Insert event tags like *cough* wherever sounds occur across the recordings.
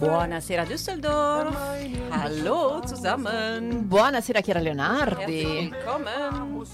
Buonasera Düsseldorf. Hallo zusammen. Buonasera Chiara Leonardi. willkommen.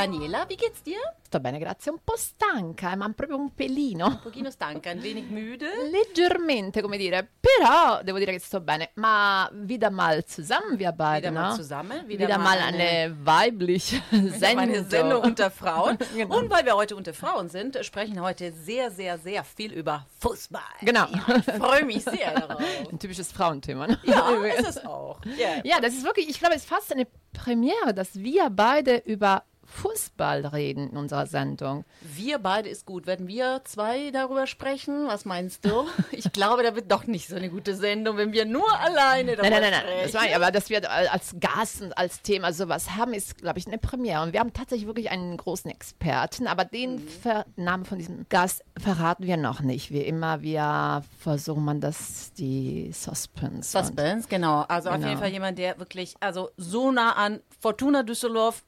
Daniela, wie geht's dir? Sto bene, grazie. Un po' stanca, eh, ma proprio un pelino. Un pochino stanca, ein wenig müde. Leggermente, come dire. Però devo dire che sto bene. Ma wieder mal zusammen, wir beide, Wieder mal zusammen. Wieder, mal eine *laughs* weibliche Wieder Sendung. eine Sendung unter Frauen. *laughs* Genau. Und weil wir heute unter Frauen sind, sprechen heute sehr, sehr, sehr viel über Fußball. Genau. Ja, ich freue mich sehr *laughs* darauf. Ein typisches Frauenthema. Ne? Ja, ist es auch. Ja. Ja, das ist wirklich, ich glaube, es ist fast eine Premiere, dass wir beide über Fußball reden in unserer Sendung. Wir beide ist gut. Werden wir zwei darüber sprechen? Was meinst du? *laughs* Ich glaube, da wird doch nicht so eine gute Sendung, wenn wir nur alleine darüber Nein, nein, nein, nein. Das meine ich, aber dass wir als Gast und als Thema sowas haben, ist, glaube ich, eine Premiere. Und wir haben tatsächlich wirklich einen großen Experten, aber den Mhm. Namen von diesem Gast verraten wir noch nicht. Wie immer, wir versuchen man das, die Suspense. Suspense, genau. Also auf Genau. jeden Fall jemand, der wirklich, also so nah an Fortuna Düsseldorf,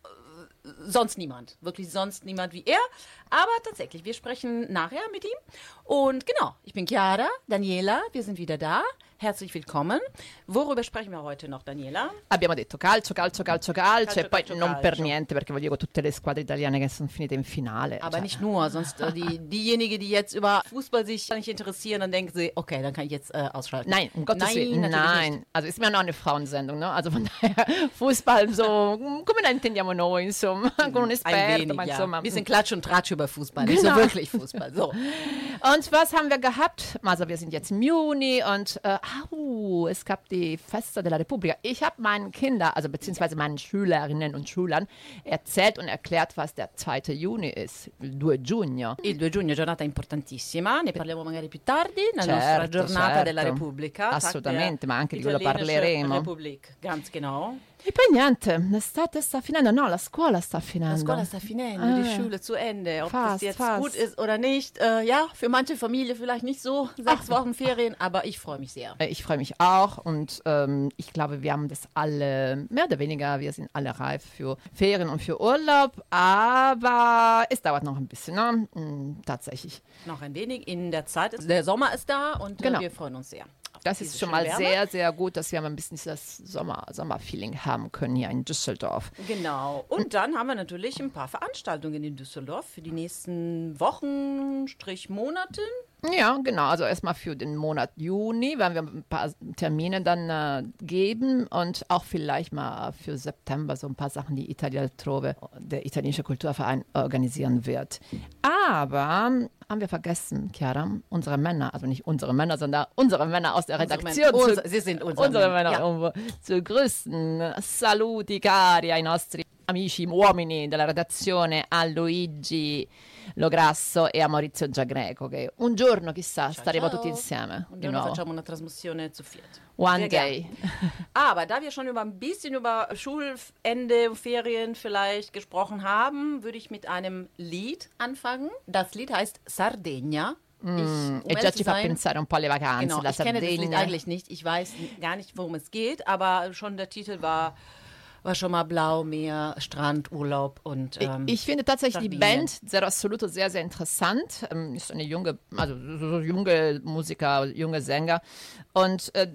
sonst niemand. Wirklich sonst niemand wie er. Aber tatsächlich, wir sprechen nachher mit ihm. Und genau, ich bin Chiara, Daniela, wir sind wieder da. Herzlich willkommen. Worüber sprechen wir heute noch, Daniela? Abbiamo detto calcio, calcio, calcio, calcio, Calcio, e poi calcio, non per calcio. niente perché voglio tutte le squadre italiane che sono finite in finale. Aber cioè. nicht nur, sonst äh, die, *laughs* diejenigen, die jetzt über Fußball sich nicht interessieren, dann denken sie, okay, dann kann ich jetzt äh, ausschalten. Nein, um Gottes Nein, Willen, nein. Nicht. Also ist mir noch eine Frauensendung, ne? Also von daher *laughs* Fußball so, mm, come la intendiamo noi, insomma, con un Ein esperto, wenig, ma ja. insomma. Ein bisschen Klatsch und Tratsch über Fußball, nicht so Genau. wirklich Fußball. So. *laughs* Und was haben wir gehabt? Also wir sind jetzt im Juni und äh, au, es gab die Festa della Repubblica. Ich habe meinen Kindern, also beziehungsweise meinen Schülerinnen und Schülern erzählt und erklärt, was der 2. Juni ist, il 2 giugno. Il 2 giugno giornata importantissima, ne parliamo magari più tardi, nella Certo, nostra giornata certo. della Repubblica. Assolutamente, ma anche di quello parleremo. Republik, ganz genau. E poi niente, l'estate sta finendo, no, la scuola sta finendo. La scuola sta finendo, die Ah. Schule zu Ende. Ob Fast, das jetzt fast. gut ist oder nicht, äh, ja, für manche Familie vielleicht nicht so, sechs Wochen Ferien, aber ich freue mich sehr. Äh, Ich freue mich auch und ähm, ich glaube, wir haben das alle, mehr oder weniger, wir sind alle reif für Ferien und für Urlaub, aber es dauert noch ein bisschen, ne? Mm, tatsächlich. Noch ein wenig in der Zeit, ist, der Sommer ist da und Genau. äh, wir freuen uns sehr. Das ist schon mal Wärme. sehr, sehr gut, dass wir mal ein bisschen das Sommer, Sommerfeeling haben können hier in Düsseldorf. Genau. Und dann haben wir natürlich ein paar Veranstaltungen in Düsseldorf für die nächsten Wochen, Strich Monate. Ja, genau. Also erstmal für den Monat Juni werden wir ein paar Termine dann äh, geben und auch vielleicht mal für September so ein paar Sachen, die Italia Altrove, der italienische Kulturverein, organisieren wird. Aber haben wir vergessen, Chiara, unsere Männer, also nicht unsere Männer, sondern unsere Männer aus der Unsere Redaktion. Männer- zu- sie sind unsere unsere Männer, Männer ja. um zu grüßen. Saluti cari ai nostri amici uomini della redazione, a Luigi Lograsso e a Maurizio Giagreco, che un giorno chissà staremo ciao. tutti insieme. Und di dann nuovo. facciamo una trasmissione zu viert. One Sehr day. gern. *laughs* Aber da wir schon über ein bisschen über Schulende, Ferien vielleicht gesprochen haben, würde ich mit einem Lied anfangen. Das Lied heißt Sardegna. Ich, um e già ci fa sein, pensare un po' alle vacanze, Genau, la ich kenne das Lied Sardegna. eigentlich nicht. Ich weiß gar nicht, worum es geht, aber schon der Titel war, war schon mal Blau, Meer, Strand, Urlaub und ähm, ich finde tatsächlich die. Band Zero Assoluto sehr, sehr interessant. Ähm, ist eine junge, also so junge Musiker, junge Sänger. Und äh,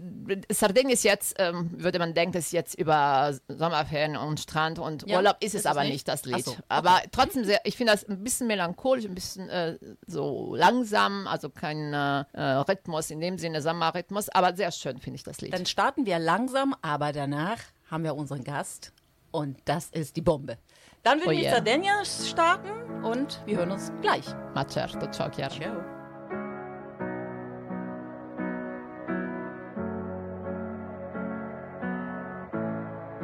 Sardinien ist jetzt, ähm, würde man denken, ist jetzt über Sommerferien und Strand und Ja, Urlaub ist ist es aber nicht? nicht, das Lied. so, okay. Aber trotzdem sehr, ich finde das ein bisschen melancholisch, ein bisschen äh, so langsam, also kein äh, Rhythmus in dem Sinne, Sommerrhythmus, aber sehr schön finde ich das Lied. dann starten wir langsam, aber danach haben wir unseren Gast und das ist die Bombe. Dann würde Oh ich mit yeah. Sardegna starten und wir hören uns gleich. Ma certo, ciao Chiara. Ciao.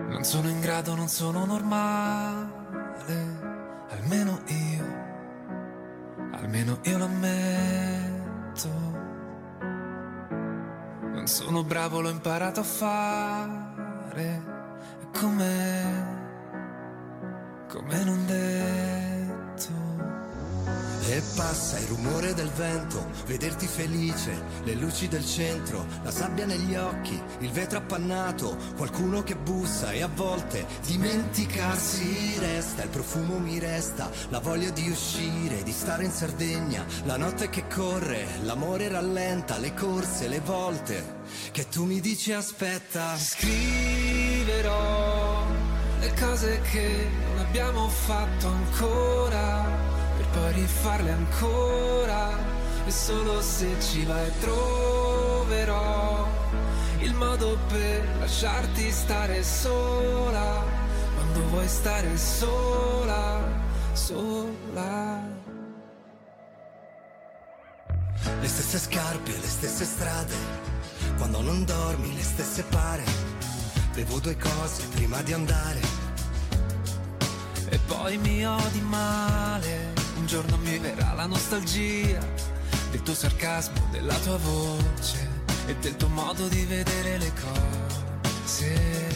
Non sono in grado, non sono normale, almeno io, almeno io lo ammetto. Non sono bravo, l'ho imparato a fare, e come, come non detto. E passa il rumore del vento, vederti felice, le luci del centro, la sabbia negli occhi, il vetro appannato, qualcuno che bussa e a volte dimenticarsi resta, il profumo mi resta, la voglia di uscire, di stare in Sardegna, la notte che corre, l'amore rallenta, le corse, le volte che tu mi dici aspetta. Scriverò le cose che non abbiamo fatto ancora, poi rifarle ancora. E solo se ci vai troverò il modo per lasciarti stare sola, quando vuoi stare sola, sola. Le stesse scarpe, le stesse strade, quando non dormi, le stesse pare. Bevo due cose prima di andare. E poi mi odi male, giorno mi verrà la nostalgia del tuo sarcasmo, della tua voce e del tuo modo di vedere le cose.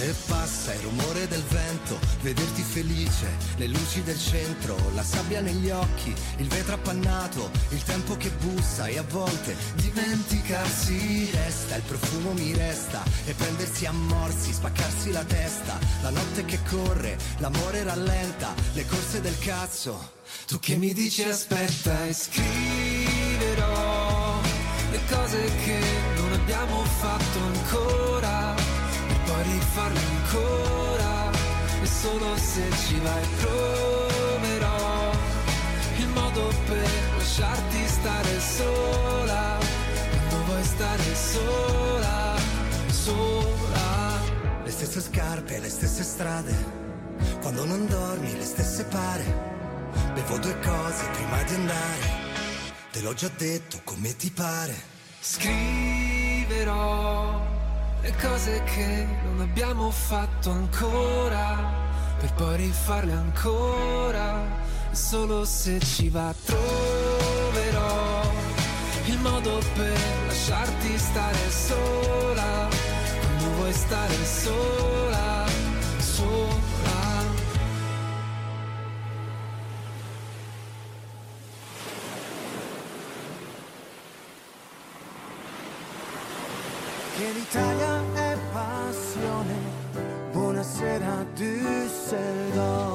E passa il rumore del vento, vederti felice, le luci del centro, la sabbia negli occhi, il vetro appannato, il tempo che bussa e a volte dimenticarsi resta, il profumo mi resta e prendersi a morsi, spaccarsi la testa, la notte che corre, l'amore rallenta, le corse del cazzo. Tu che mi dici aspetta e scriverò le cose che non abbiamo fatto ancora per poi rifarle ancora e solo se ci vai proverò il modo per lasciarti stare sola quando vuoi stare sola, sola. Le stesse scarpe, le stesse strade, quando non dormi, le stesse pare. Bevo due cose prima di andare, te l'ho già detto come ti pare. Scriverò le cose che non abbiamo fatto ancora, per poi rifarle ancora, solo se ci va troverò il modo per lasciarti stare sola, quando vuoi stare sola. Che l'Italia è passione, buonasera Düsseldorf.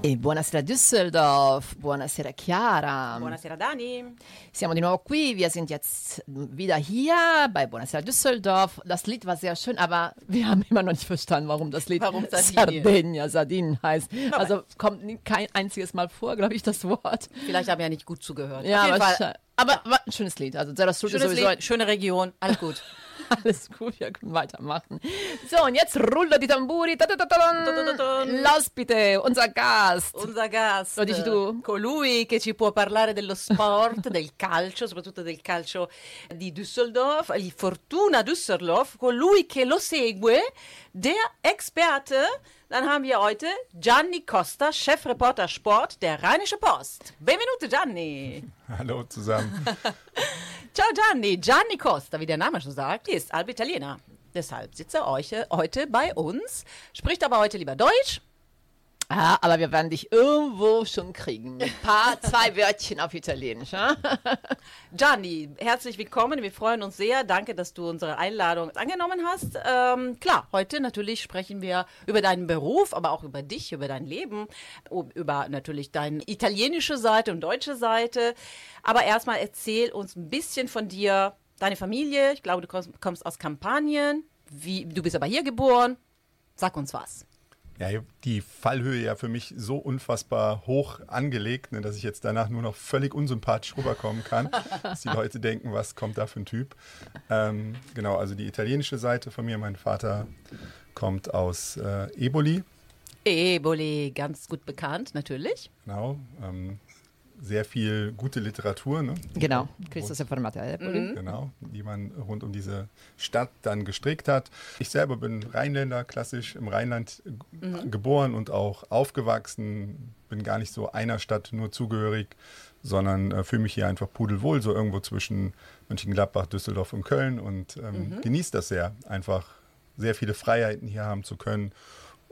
E buonasera Düsseldorf, buonasera Chiara. Buonasera Dani. Siamo di nuovo qui, wir sind jetzt wieder hier bei Buonasera Düsseldorf. Das Lied war sehr schön, aber wir haben immer noch nicht verstanden, warum das Lied Warum Sardinien? Sardinia, Sardinen heißt. Also kommt kein einziges Mal vor, glaube ich, das Wort. Vielleicht haben wir ja nicht gut zugehört. Ja, Auf jeden aber, Fall. aber war ein schönes Lied. Also ist Schönes sowieso Lied, schöne Region, alles gut. *laughs* *laughs* Alles gut, wir können weitermachen. So, und jetzt rulla die Tamburi. Ta -ta -ta -ta Ta-ta-ta-tan. Los bitte, unser Gast. Unser Gast, Lo dici tu? colui che ci può parlare dello sport, *laughs* del calcio, soprattutto del calcio di Düsseldorf, il Fortuna Düsseldorf, colui che lo segue, der Experte. Dann haben wir heute Gianni Costa, Chefreporter Sport der Rheinische Post. Benvenuto Gianni. *laughs* Hallo zusammen. *laughs* Ciao Gianni. Gianni Costa, wie der Name schon sagt, ist halb Italiener. Deshalb sitzt er euch, heute bei uns, spricht aber heute lieber Deutsch. Ah, aber wir werden dich irgendwo schon kriegen. Ein paar, *laughs* zwei Wörtchen auf Italienisch. Ja? *laughs* Gianni, herzlich willkommen. Wir freuen uns sehr. Danke, dass du unsere Einladung angenommen hast. Ähm, klar, heute natürlich sprechen wir über deinen Beruf, aber auch über dich, über dein Leben, über natürlich deine italienische Seite und deutsche Seite. Aber erstmal erzähl uns ein bisschen von dir, deine Familie. Ich glaube, du kommst, kommst aus Kampanien. Wie, du bist aber hier geboren. Sag uns was. Ja, die Fallhöhe ja für mich so unfassbar hoch angelegt, ne, dass ich jetzt danach nur noch völlig unsympathisch rüberkommen kann, *laughs* dass die Leute denken, was kommt da für ein Typ. Ähm, genau, also die italienische Seite von mir, mein Vater kommt aus äh, Eboli, Eboli, ganz gut bekannt, natürlich. genau. Ähm, sehr viel gute Literatur, ne? Genau, Christus Informata. Genau, die man rund um diese Stadt dann gestrickt hat. Ich selber bin Rheinländer, klassisch im Rheinland g- geboren und auch aufgewachsen. Bin gar nicht so einer Stadt nur zugehörig, sondern äh, fühle mich hier einfach pudelwohl, so irgendwo zwischen Mönchengladbach, Düsseldorf und Köln und ähm, genieße das sehr, einfach sehr viele Freiheiten hier haben zu können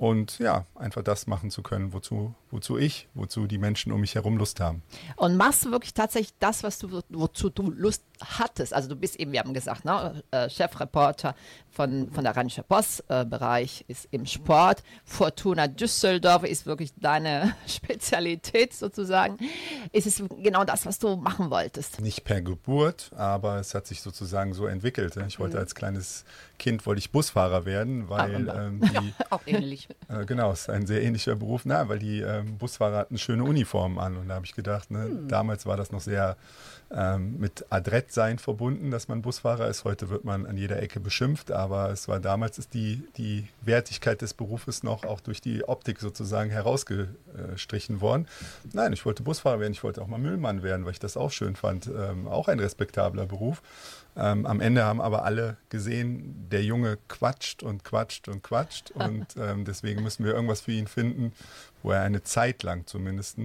und ja, einfach das machen zu können, wozu, wozu ich, wozu die Menschen um mich herum Lust haben. Und machst du wirklich tatsächlich das, was du, wozu du Lust hattest? Also du bist eben, wir haben gesagt, ne, äh, Chefreporter von, von der Rheinische Post-Bereich äh, ist im Sport. Fortuna Düsseldorf ist wirklich deine *laughs* Spezialität sozusagen. Ist es genau das, was du machen wolltest? Nicht per Geburt, aber es hat sich sozusagen so entwickelt. Ich wollte mhm. als kleines Kind wollte ich Busfahrer werden, weil ähm, *laughs* die, ja, auch ähnlich. Äh, genau, es ist ein sehr ähnlicher Beruf, na, weil die ähm, Busfahrer hatten schöne Uniformen an und da habe ich gedacht, ne, hm. damals war das noch sehr ähm, mit Adrettsein verbunden, dass man Busfahrer ist. Heute wird man an jeder Ecke beschimpft, aber es war damals ist die, die Wertigkeit des Berufes noch auch durch die Optik sozusagen herausgestrichen worden. Nein, ich wollte Busfahrer werden, ich wollte auch mal Müllmann werden, weil ich das auch schön fand. Ähm, auch ein respektabler Beruf. Ähm, am Ende haben aber alle gesehen, der Junge quatscht und quatscht und quatscht und ähm, deswegen müssen wir irgendwas für ihn finden, wo er eine Zeit lang zumindest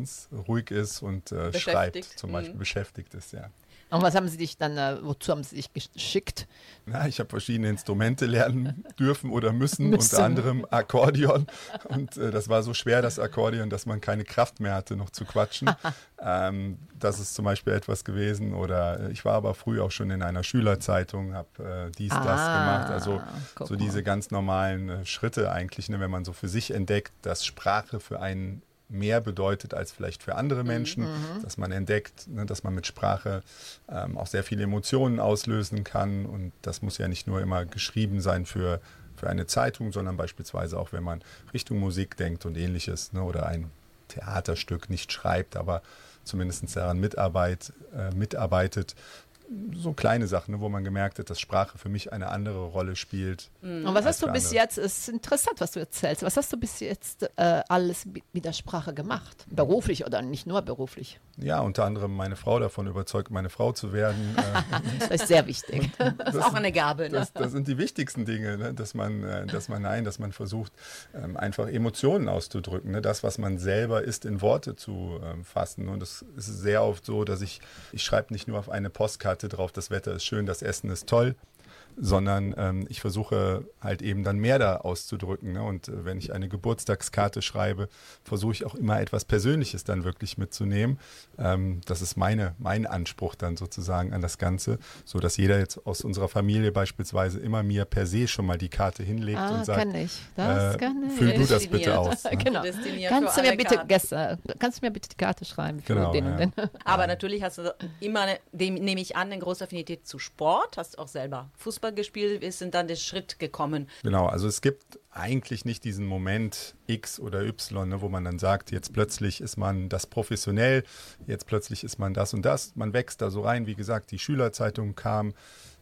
ruhig ist und äh, schreibt, zum Beispiel mhm. beschäftigt ist, ja. Und was haben Sie dich dann, äh, wozu haben Sie sich geschickt? Na, ich habe verschiedene Instrumente lernen *laughs* dürfen oder müssen, müssen. unter anderem Akkordeon. Und äh, das war so schwer, das Akkordeon, dass man keine Kraft mehr hatte, noch zu quatschen. *laughs* ähm, das ist zum Beispiel etwas gewesen. Oder äh, ich war aber früh auch schon in einer Schülerzeitung, habe äh, dies, ah, das gemacht. Also so diese ganz normalen äh, Schritte eigentlich, ne, wenn man so für sich entdeckt, dass Sprache für einen mehr bedeutet als vielleicht für andere Menschen, mhm. dass man entdeckt, ne, dass man mit Sprache ähm, auch sehr viele Emotionen auslösen kann. Und das muss ja nicht nur immer geschrieben sein für, für eine Zeitung, sondern beispielsweise auch, wenn man Richtung Musik denkt und ähnliches ne, oder ein Theaterstück nicht schreibt, aber zumindest daran mitarbeit, äh, mitarbeitet, so kleine Sachen, ne, wo man gemerkt hat, dass Sprache für mich eine andere Rolle spielt. Mhm. Und was hast du bis andere. jetzt, es ist interessant, was du erzählst, was hast du bis jetzt äh, alles mit der Sprache gemacht? Beruflich oder nicht nur beruflich? Ja, unter anderem meine Frau davon überzeugt, meine Frau zu werden. Äh, *laughs* das ist sehr wichtig. *laughs* das ist auch eine Gabe. Ne? Das, das, sind die wichtigsten Dinge, ne? dass, man, äh, dass man, nein, dass man versucht, ähm, einfach Emotionen auszudrücken, ne? das, was man selber ist, in Worte zu ähm, fassen. Und es ist sehr oft so, dass ich, ich schreibe nicht nur auf eine Postkarte, Karte drauf, das Wetter ist schön, das Essen ist toll, sondern ähm, ich versuche halt eben dann mehr da auszudrücken. Ne? Und äh, wenn ich eine Geburtstagskarte schreibe, versuche ich auch immer etwas Persönliches dann wirklich mitzunehmen. Ähm, das ist meine, mein Anspruch dann sozusagen an das Ganze, so dass jeder jetzt aus unserer Familie beispielsweise immer mir per se schon mal die Karte hinlegt ah, und sagt, kann ich. Das äh, kann ich. füll du das bitte aus. Ne? *laughs* genau. Kannst du mir bitte gestern, kannst du mir bitte die Karte schreiben für genau, den ja. und den. Aber natürlich hast du immer, eine, dem nehme ich an, eine große Affinität zu Sport, hast auch selber Fußball Fußball gespielt, ist und dann der Schritt gekommen. Genau, also es gibt eigentlich nicht diesen Moment X oder Y, ne, wo man dann sagt, jetzt plötzlich ist man das professionell, jetzt plötzlich ist man das und das. Man wächst da so rein, wie gesagt, die Schülerzeitung kam,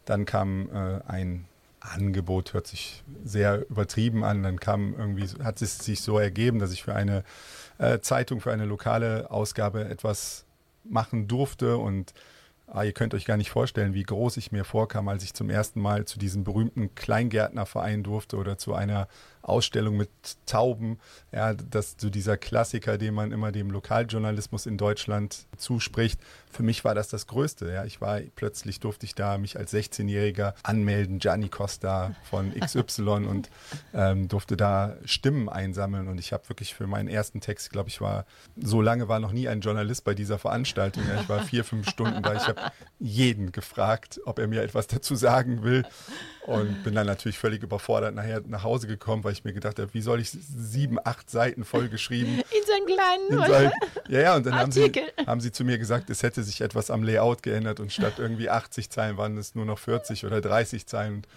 dann kam äh, ein Angebot, hört sich sehr übertrieben an, dann kam irgendwie, hat es sich so ergeben, dass ich für eine äh, Zeitung, für eine lokale Ausgabe etwas machen durfte und Ah, ihr könnt euch gar nicht vorstellen, wie groß ich mir vorkam, als ich zum ersten Mal zu diesem berühmten Kleingärtnerverein durfte oder zu einer Ausstellung mit Tauben. Ja, das so dieser Klassiker, den man immer dem Lokaljournalismus in Deutschland zuspricht. Für mich war das das Größte. Ja, ich war plötzlich durfte ich da mich als 16-Jähriger anmelden, Gianni Costa von *laughs* XY und ähm, durfte da Stimmen einsammeln. Und ich habe wirklich für meinen ersten Text, glaube ich, war so lange war noch nie ein Journalist bei dieser Veranstaltung. Ja, ich war vier, fünf Stunden da. Ich habe jeden gefragt, ob er mir etwas dazu sagen will. Und bin dann natürlich völlig überfordert nachher nach Hause gekommen, weil ich mir gedacht habe, wie soll ich sieben, acht Seiten vollgeschrieben. *laughs* In so einen kleinen in so ein, Ja, ja, und dann haben sie, haben sie zu mir gesagt, es hätte sich etwas am Layout geändert und statt irgendwie 80 Zeilen waren es nur noch 40 oder 30 Zeilen.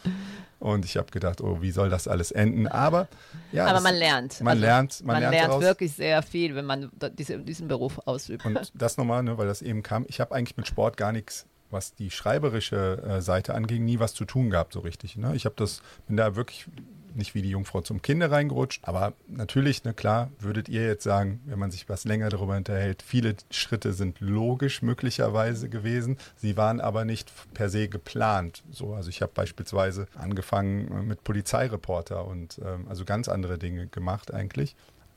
Und ich habe gedacht, oh, wie soll das alles enden? Aber ja. Aber man lernt. Man also, lernt. Man, man lernt, lernt wirklich sehr viel, wenn man diese, diesen Beruf ausübt. Und das nochmal, ne, weil das eben kam. Ich habe eigentlich mit Sport gar nichts was die schreiberische äh, Seite anging, nie was zu tun gehabt so richtig. Ne? Ich habe das, bin da wirklich nicht wie die Jungfrau zum Kinde reingerutscht. Aber natürlich, ne, klar, würdet ihr jetzt sagen, wenn man sich was länger darüber unterhält, viele Schritte sind logisch möglicherweise gewesen. Sie waren aber nicht per se geplant. So, also ich habe beispielsweise angefangen äh, mit Polizeireporter und ähm, also ganz andere Dinge gemacht eigentlich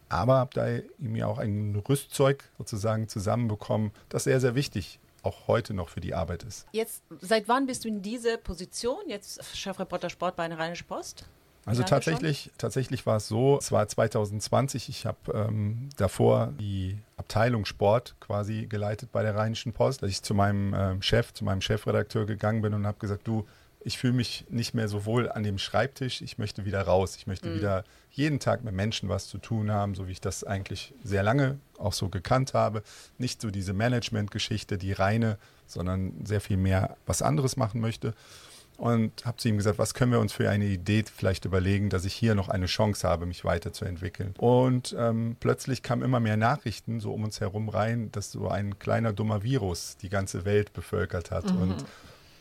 aber habe da mir auch ein Rüstzeug sozusagen zusammenbekommen, das sehr, sehr wichtig auch heute noch für die Arbeit ist. Jetzt, seit wann bist du in dieser Position? Jetzt Chefreporter Sport bei einer Rheinische Post? Also Lange tatsächlich, tatsächlich war es so, es war 2020, ich habe ähm, davor die Abteilung Sport quasi geleitet bei der Rheinischen Post, dass ich zu meinem ähm, Chef, zu meinem Chefredakteur gegangen bin und habe gesagt, du, ich fühle mich nicht mehr so wohl an dem Schreibtisch, ich möchte wieder raus, ich möchte wieder jeden Tag mit Menschen was zu tun haben, so wie ich das eigentlich sehr lange auch so gekannt habe. Nicht so diese Management-Geschichte, die reine, sondern sehr viel mehr was anderes machen möchte und habe zu ihm gesagt, was können wir uns für eine Idee vielleicht überlegen, dass ich hier noch eine Chance habe, mich weiterzuentwickeln. Und ähm, plötzlich kamen immer mehr Nachrichten so um uns herum rein, dass so ein kleiner dummer Virus die ganze Welt bevölkert hat. Und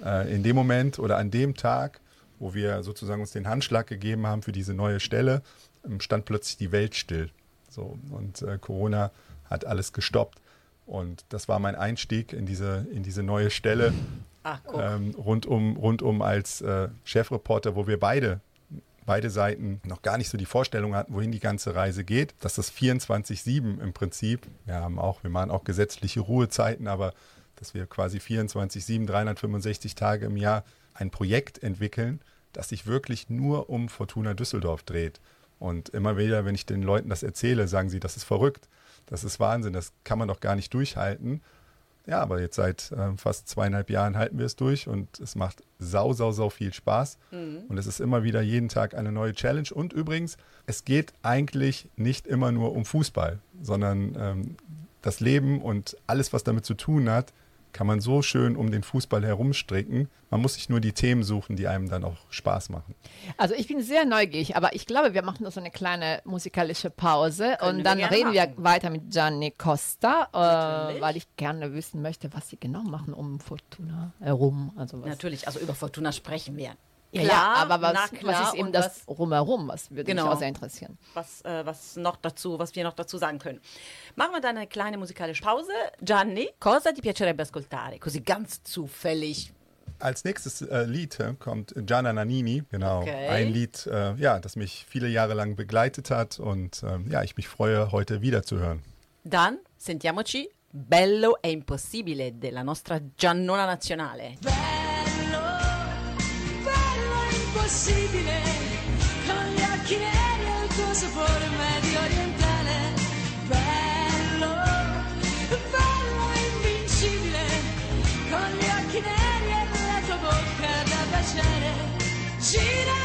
äh, in dem Moment oder an dem Tag, wo wir sozusagen uns den Handschlag gegeben haben für diese neue Stelle, ähm, stand plötzlich die Welt still. So, und äh, Corona hat alles gestoppt. Und das war mein Einstieg in diese, in diese neue Stelle Ach, ähm, rundum, rundum als äh, Chefreporter, wo wir beide, beide Seiten noch gar nicht so die Vorstellung hatten, wohin die ganze Reise geht. Dass das 24-7 im Prinzip, wir haben auch, wir machen auch gesetzliche Ruhezeiten, aber dass wir quasi 24-7, 365 Tage im Jahr ein Projekt entwickeln, das sich wirklich nur um Fortuna Düsseldorf dreht. Und immer wieder, wenn ich den Leuten das erzähle, sagen sie, das ist verrückt, das ist Wahnsinn, das kann man doch gar nicht durchhalten. Ja, aber jetzt seit äh, fast zweieinhalb Jahren halten wir es durch und es macht sau, sau, sau viel Spaß. Und es ist immer wieder jeden Tag eine neue Challenge. Und übrigens, es geht eigentlich nicht immer nur um Fußball, sondern ähm, das Leben und alles, was damit zu tun hat, kann man so schön um den Fußball herumstricken. Man muss sich nur die Themen suchen, die einem dann auch Spaß machen. Also ich bin sehr neugierig, aber ich glaube, wir machen noch so eine kleine musikalische Pause Können und wir dann gerne reden wir machen. weiter mit Gianni Costa, äh, weil ich gerne wissen möchte, was sie genau machen um Fortuna herum. Also was, Natürlich, also über Fortuna sprechen wir. Ja, Klar, ja, aber was, na klar, was ist eben das Rumherum? Was würde Genau. mich auch sehr interessieren. was, äh, was noch dazu, was wir noch dazu sagen können. Machen wir dann eine kleine musikalische Pause. Gianni, cosa ti piacerebbe ascoltare? Così ganz zufällig. Als nächstes äh, Lied äh, kommt Gianna Nannini, genau. Okay. Ein Lied, äh, ja, das mich viele Jahre lang begleitet hat und ähm, ja, ich mich freue, heute wieder zu hören. Dann sentiamoci Bello e impossibile della nostra Giannona nazionale. Bello, bello impossibile, con gli occhi neri e il tuo sapore medio orientale. Bello, bello invincibile, con gli occhi neri e la tua bocca da baciare. Girano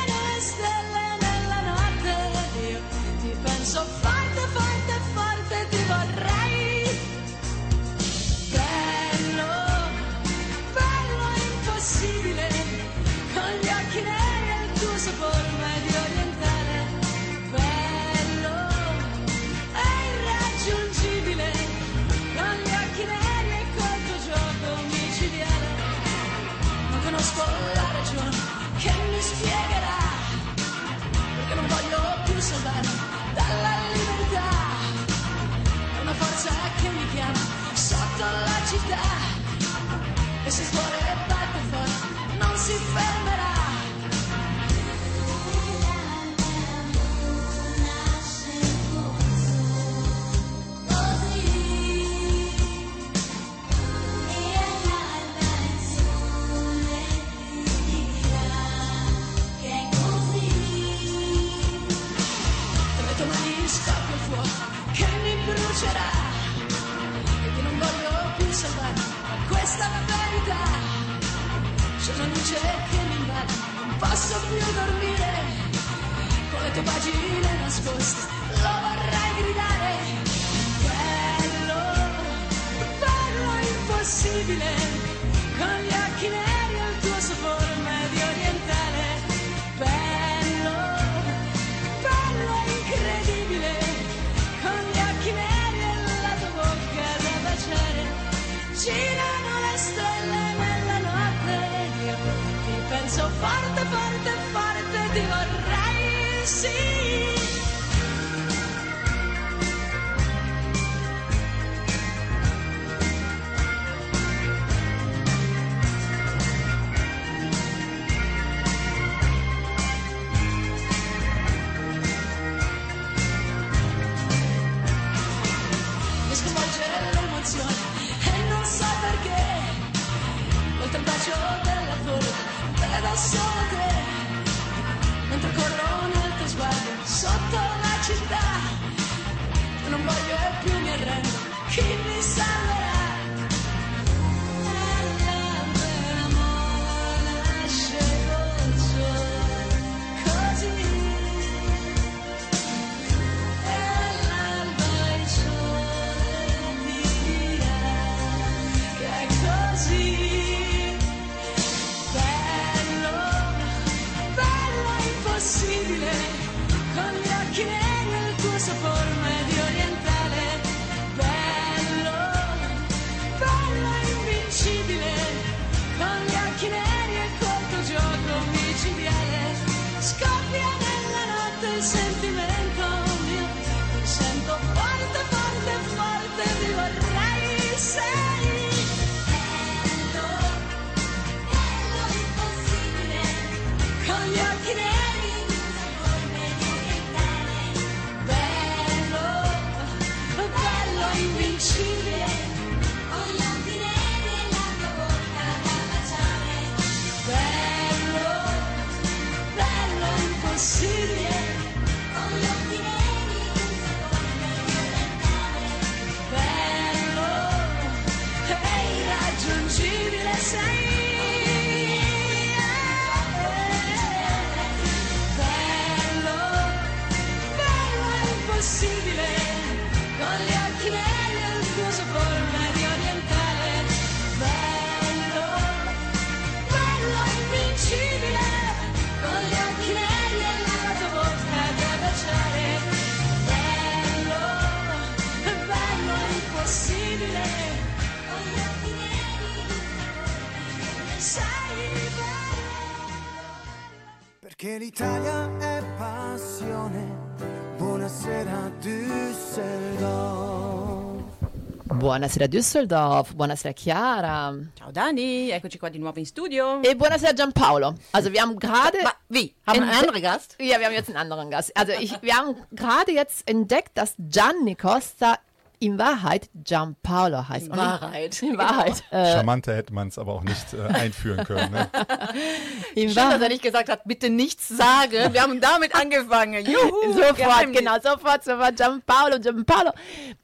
Buonasera Düsseldorf, buonasera Chiara Ciao Dani, eccoci qua di nuovo in studio. e buonasera Giampaolo. Also wir haben gerade... Ma, wie? Haben wir einen anderen Gast? Ja, wir haben jetzt einen anderen Gast. Also ich, wir haben gerade jetzt entdeckt, dass Gianni Costa in Wahrheit Giampaolo heißt. In Und Wahrheit. *laughs* In Wahrheit. Äh, Charmanter hätte man es aber auch nicht äh, einführen können. Ne? *laughs* in Schön, dass er Wahrheit. nicht gesagt hat, bitte nichts sagen. Wir haben damit angefangen. *laughs* Juhu, Sofort, Geheimnis. genau, sofort, sofort, Giampaolo, Giampaolo.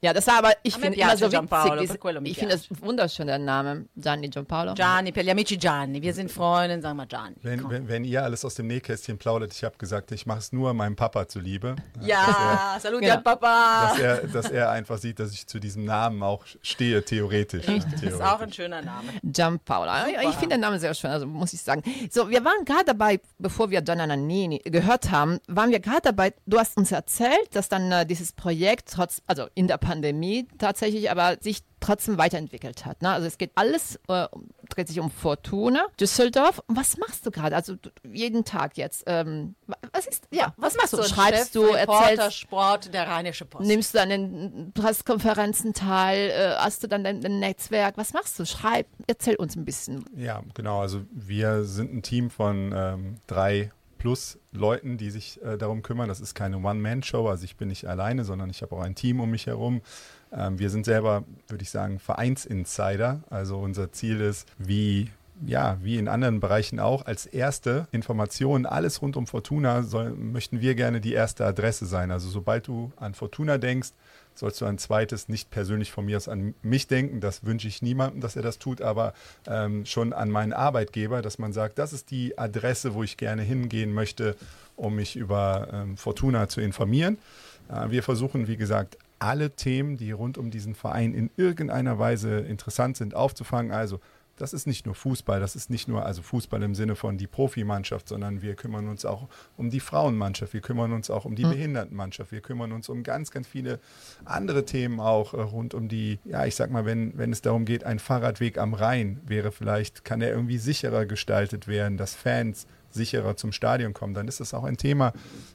Ja, das war aber, ich finde immer so Giampaolo, witzig, ich finde das wunderschön, der Name, Gianni Giampaolo. Gianni, per gli amici Gianni. Wir sind Freunde, sagen wir Gianni. Wenn, wenn, wenn ihr alles aus dem Nähkästchen plaudert, ich habe gesagt, ich mache es nur meinem Papa zuliebe. Ja, salut Genau. an Papa. Dass er, dass er einfach sieht, dass ich zu diesem Namen auch stehe, theoretisch. ne? Das ist auch ein schöner Name. Giampaolo. Ich, ich finde den Namen sehr schön, also muss ich sagen. So, wir waren gerade dabei, bevor wir Gianna Nannini gehört haben, waren wir gerade dabei, du hast uns erzählt, dass dann äh, dieses Projekt trotz, also in der Pandemie tatsächlich, aber sich trotzdem weiterentwickelt hat. Ne? Also es geht alles, äh, dreht sich um Fortuna, Düsseldorf. Und was machst du gerade? Also du, jeden Tag jetzt. Ähm, wa- was ist, ja, was, machst du? Schreibst du, Chefreporter erzählst, Sport, der Rheinische Post. nimmst du an den Pressekonferenzen teil, äh, hast du dann dein, dein Netzwerk? Was machst du? Schreib, erzähl uns ein bisschen. Ja, genau. Also wir sind ein Team von ähm, drei plus Leuten, die sich äh, darum kümmern. Das ist keine One-Man-Show, also ich bin nicht alleine, sondern ich habe auch ein Team um mich herum. Ähm, wir sind selber, würde ich sagen, Vereinsinsider. Also unser Ziel ist, wie ja, wie in anderen Bereichen auch, als erste Information, alles rund um Fortuna, soll, möchten wir gerne die erste Adresse sein. Also sobald du an Fortuna denkst, sollst du ein zweites nicht persönlich von mir aus an mich denken. Das wünsche ich niemandem, dass er das tut, aber ähm, schon an meinen Arbeitgeber, dass man sagt, das ist die Adresse, wo ich gerne hingehen möchte, um mich über ähm, Fortuna zu informieren. Äh, wir versuchen, wie gesagt, alle Themen, die rund um diesen Verein in irgendeiner Weise interessant sind, aufzufangen. Also das ist nicht nur Fußball, das ist nicht nur also Fußball im Sinne von die Profimannschaft, sondern wir kümmern uns auch um die Frauenmannschaft, wir kümmern uns auch um die Behindertenmannschaft, wir kümmern uns um ganz, ganz viele andere Themen auch äh, rund um die, ja, ich sag mal, wenn, wenn es darum geht, ein Fahrradweg am Rhein wäre vielleicht, kann er irgendwie sicherer gestaltet werden, dass Fans sicherer zum Stadion kommen, dann ist das auch ein Thema,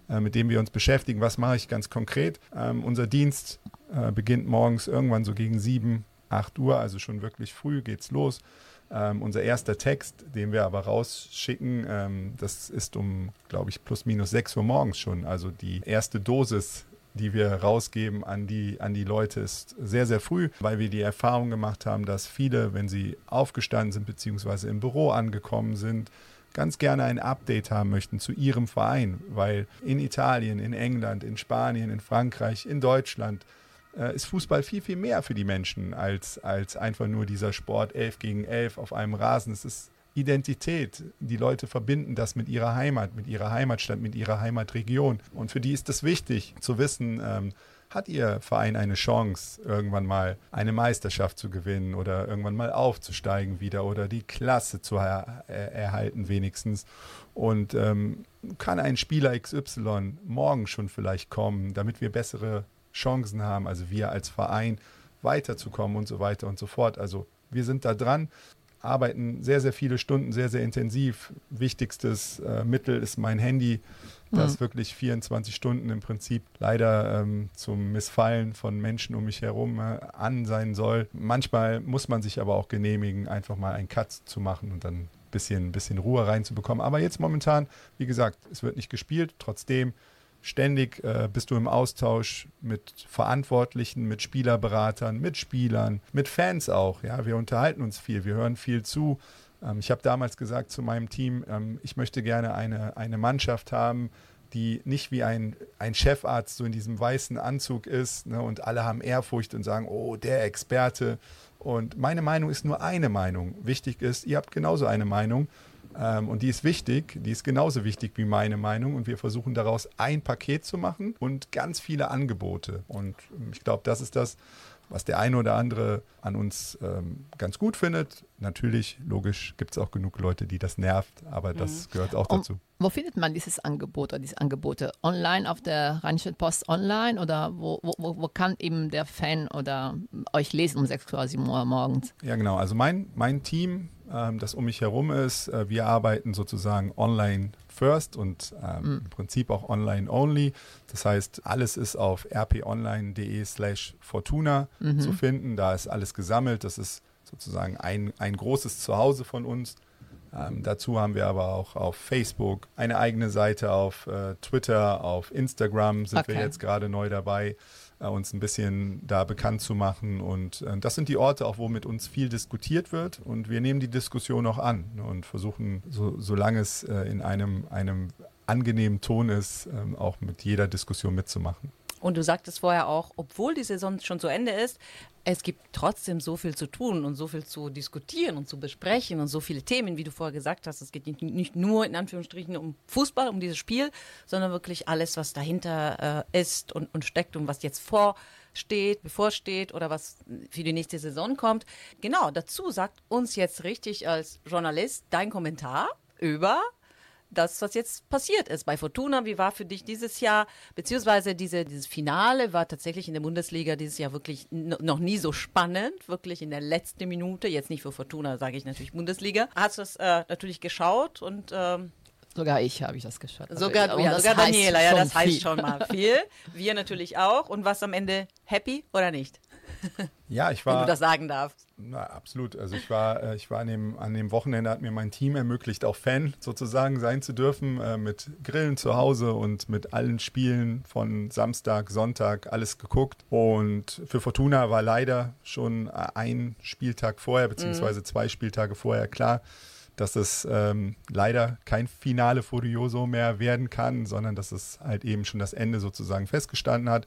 äh, mit dem wir uns beschäftigen. Was mache ich ganz konkret? Ähm, unser Dienst äh, beginnt morgens irgendwann so gegen sieben, acht Uhr, also schon wirklich früh geht's los. Ähm, unser erster Text, den wir aber rausschicken, ähm, das ist um, glaube ich, plus minus 6 Uhr morgens schon. Also die erste Dosis, die wir rausgeben an die, an die Leute, ist sehr, sehr früh, weil wir die Erfahrung gemacht haben, dass viele, wenn sie aufgestanden sind, beziehungsweise im Büro angekommen sind, ganz gerne ein Update haben möchten zu ihrem Verein, weil in Italien, in England, in Spanien, in Frankreich, in Deutschland äh, ist Fußball viel, viel mehr für die Menschen als, als einfach nur dieser Sport 11 gegen 11 auf einem Rasen. Es ist Identität. Die Leute verbinden das mit ihrer Heimat, mit ihrer Heimatstadt, mit ihrer Heimatregion. Und für die ist es wichtig zu wissen, ähm, hat Ihr Verein eine Chance, irgendwann mal eine Meisterschaft zu gewinnen oder irgendwann mal aufzusteigen wieder oder die Klasse zu er erhalten wenigstens? Und ähm, kann ein Spieler XY morgen schon vielleicht kommen, damit wir bessere Chancen haben, also wir als Verein weiterzukommen und so weiter und so fort. Also wir sind da dran, arbeiten sehr, sehr viele Stunden, sehr, sehr intensiv. Wichtigstes äh, Mittel ist mein Handy das mhm. wirklich 24 Stunden im Prinzip leider ähm, zum Missfallen von Menschen um mich herum äh, an sein soll. Manchmal muss man sich aber auch genehmigen, einfach mal einen Cut zu machen und dann ein bisschen, bisschen Ruhe reinzubekommen. Aber jetzt momentan, wie gesagt, es wird nicht gespielt. Trotzdem ständig äh, bist du im Austausch mit Verantwortlichen, mit Spielerberatern, mit Spielern, mit Fans auch. Ja, wir unterhalten uns viel, wir hören viel zu. Ähm, ich habe damals gesagt zu meinem Team, ähm, ich möchte gerne eine, eine Mannschaft haben, die nicht wie ein, ein Chefarzt so in diesem weißen Anzug ist ne, und alle haben Ehrfurcht und sagen, oh, der Experte. Und meine Meinung ist nur eine Meinung. Wichtig ist, ihr habt genauso eine Meinung ähm, und die ist wichtig, die ist genauso wichtig wie meine Meinung und wir versuchen daraus ein Paket zu machen und ganz viele Angebote. Und ich glaube, das ist das, was der eine oder andere an uns ähm, ganz gut findet. Natürlich, logisch, gibt es auch genug Leute, die das nervt, aber das mhm. gehört auch dazu. Und wo findet man dieses Angebot oder diese Angebote? Online auf der Rheinischen Post online oder wo, wo, wo kann eben der Fan oder euch lesen um 6 Uhr morgens? Ja, genau. Also mein, mein Team, ähm, das um mich herum ist, äh, wir arbeiten sozusagen online first und ähm, mhm. im Prinzip auch online only. Das heißt, alles ist auf rponline.de slash Fortuna mhm. zu finden. Da ist alles gesammelt. Das ist sozusagen ein, ein großes Zuhause von uns. Ähm, dazu haben wir aber auch auf Facebook eine eigene Seite, auf äh, Twitter, auf Instagram sind okay. wir jetzt gerade neu dabei uns ein bisschen da bekannt zu machen. Und äh, das sind die Orte, auch wo mit uns viel diskutiert wird. Und wir nehmen die Diskussion auch an ne, und versuchen, so, solange es äh, in einem, einem angenehmen Ton ist, ähm, auch mit jeder Diskussion mitzumachen. Und du sagtest vorher auch, obwohl die Saison schon zu Ende ist, es gibt trotzdem so viel zu tun und so viel zu diskutieren und zu besprechen und so viele Themen, wie du vorher gesagt hast. Es geht nicht nur in Anführungsstrichen um Fußball, um dieses Spiel, sondern wirklich alles, was dahinter äh, ist und, und steckt und was jetzt vorsteht, bevorsteht oder was für die nächste Saison kommt. Genau, dazu sagt uns jetzt richtig als Journalist dein Kommentar über das, was jetzt passiert ist bei Fortuna. Wie war für dich dieses Jahr, beziehungsweise diese, dieses Finale war tatsächlich in der Bundesliga dieses Jahr wirklich noch nie so spannend, wirklich in der letzten Minute. Jetzt nicht für Fortuna, sage ich natürlich Bundesliga. Hast du es äh, natürlich geschaut und ähm, Sogar ich habe ich das geschaut. Sogar, also, ja, sogar Daniela, ja, das heißt schon mal *laughs* viel. Wir natürlich auch. Und was am Ende happy oder nicht? Ja, ich war. Wenn du das sagen darfst. Na, absolut. Also ich war, äh, ich war an dem, an dem Wochenende, hat mir mein Team ermöglicht, auch Fan sozusagen sein zu dürfen, äh, mit Grillen zu Hause und mit allen Spielen von Samstag, Sonntag, alles geguckt. Und für Fortuna war leider schon ein Spieltag vorher, beziehungsweise mhm. zwei Spieltage vorher klar, dass es ähm, leider kein Finale Furioso mehr werden kann, sondern dass es halt eben schon das Ende sozusagen festgestanden hat.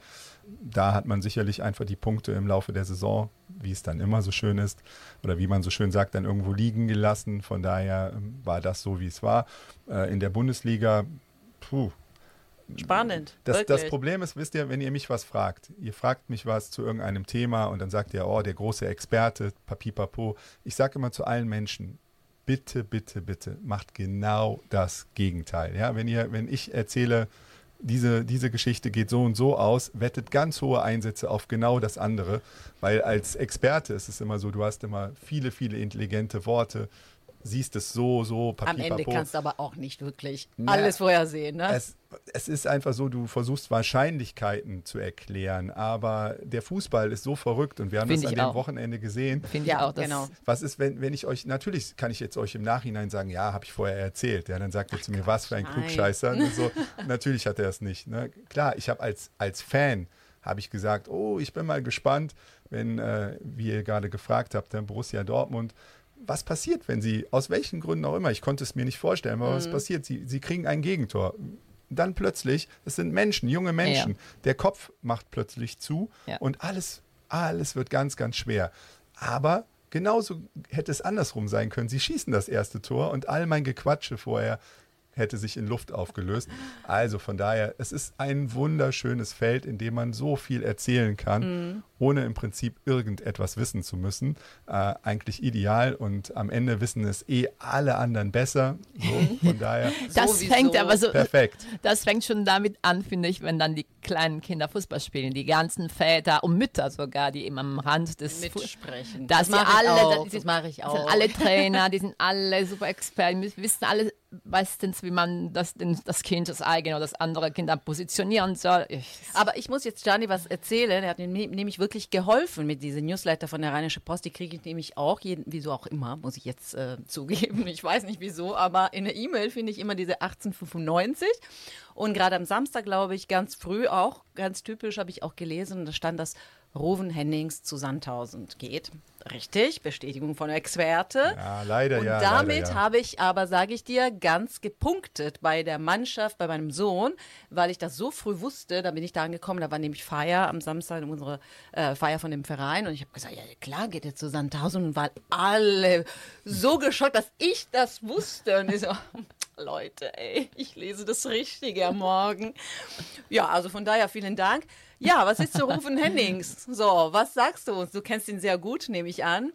Da hat man sicherlich einfach die Punkte im Laufe der Saison, wie es dann immer so schön ist, oder wie man so schön sagt, dann irgendwo liegen gelassen. Von daher ähm, war das so, wie es war. Äh, in der Bundesliga, puh, Spannend. Das, das, Problem ist, wisst ihr, wenn ihr mich was fragt, ihr fragt mich was zu irgendeinem Thema und dann sagt ihr, oh, der große Experte, papipapo. Ich sage immer zu allen Menschen, bitte, bitte, bitte macht genau das Gegenteil. Ja, wenn ihr, wenn ich erzähle, diese, diese Geschichte geht so und so aus, wettet ganz hohe Einsätze auf genau das andere, weil als Experte ist es immer so, du hast immer viele, viele intelligente Worte, siehst es so, so, Papier, Am Ende Papo. kannst du aber auch nicht wirklich Na, alles vorhersehen. Ne? Es, es ist einfach so, du versuchst Wahrscheinlichkeiten zu erklären, aber der Fußball ist so verrückt und wir haben Find das an dem auch. Wochenende gesehen. Finde ja auch, genau. Was ist, wenn, wenn ich euch, natürlich kann ich jetzt euch im Nachhinein sagen, ja, habe ich vorher erzählt. Ja, dann sagt ihr zu mir, was für ein nein. Klugscheißer. so, *laughs* natürlich hat er es nicht. Ne? Klar, ich habe als, als Fan, habe ich gesagt, oh, ich bin mal gespannt, wenn, äh, wie ihr gerade gefragt habt, der Borussia Dortmund was passiert, wenn sie, aus welchen Gründen auch immer, ich konnte es mir nicht vorstellen, aber was passiert? Sie, sie kriegen ein Gegentor. Dann plötzlich, es sind Menschen, junge Menschen, der Kopf macht plötzlich zu Ja. und alles, alles wird ganz, ganz schwer. Aber genauso hätte es andersrum sein können. Sie schießen das erste Tor und all mein Gequatsche vorher hätte sich in Luft aufgelöst. Also von daher, es ist ein wunderschönes Feld, in dem man so viel erzählen kann, ohne im Prinzip irgendetwas wissen zu müssen. Äh, eigentlich ideal und am Ende wissen es eh alle anderen besser. So, von daher *laughs* Das Sowieso. fängt aber so, perfekt. das fängt schon damit an, finde ich, wenn dann die kleinen Kinder Fußball spielen, die ganzen Väter und Mütter sogar, die eben am Rand des Mitsprechen. dass sie mache ich alle, auch. Das mache ich auch. sind alle *laughs* Trainer, die sind alle super Experten, die wissen alle meistens, wie man das, das Kind, das eigene oder das andere Kind dann positionieren soll. Ich, Aber ich muss jetzt Gianni was erzählen. Er hat mir nämlich wirklich geholfen mit diesem Newsletter von der Rheinische Post. Die kriege ich nämlich auch, jeden, wieso auch immer, muss ich jetzt äh, zugeben. Ich weiß nicht wieso, aber in der E-Mail finde ich immer diese 1895. Und gerade am Samstag, glaube ich, ganz früh auch, ganz typisch, habe ich auch gelesen, da stand, dass Ruven Hennings zu Sandhausen geht. Richtig, Bestätigung von Experte. Ja, leider Und ja. damit leider, ja. habe ich aber, sage ich dir, ganz gepunktet bei der Mannschaft, bei meinem Sohn, weil ich das so früh wusste. Da bin ich da angekommen, da war nämlich Feier am Samstag, unsere äh, Feier von dem Verein. Und ich habe gesagt, ja klar geht er zu Sandhausen. Und waren alle so *laughs* geschockt, dass ich das wusste. Und ich so, *laughs* Leute, ey, ich lese das Richtige am Morgen. Ja, also von daher vielen Dank. Ja, was ist zu Rufen Hennings? So, was sagst du uns? Du kennst ihn sehr gut, nehme ich an.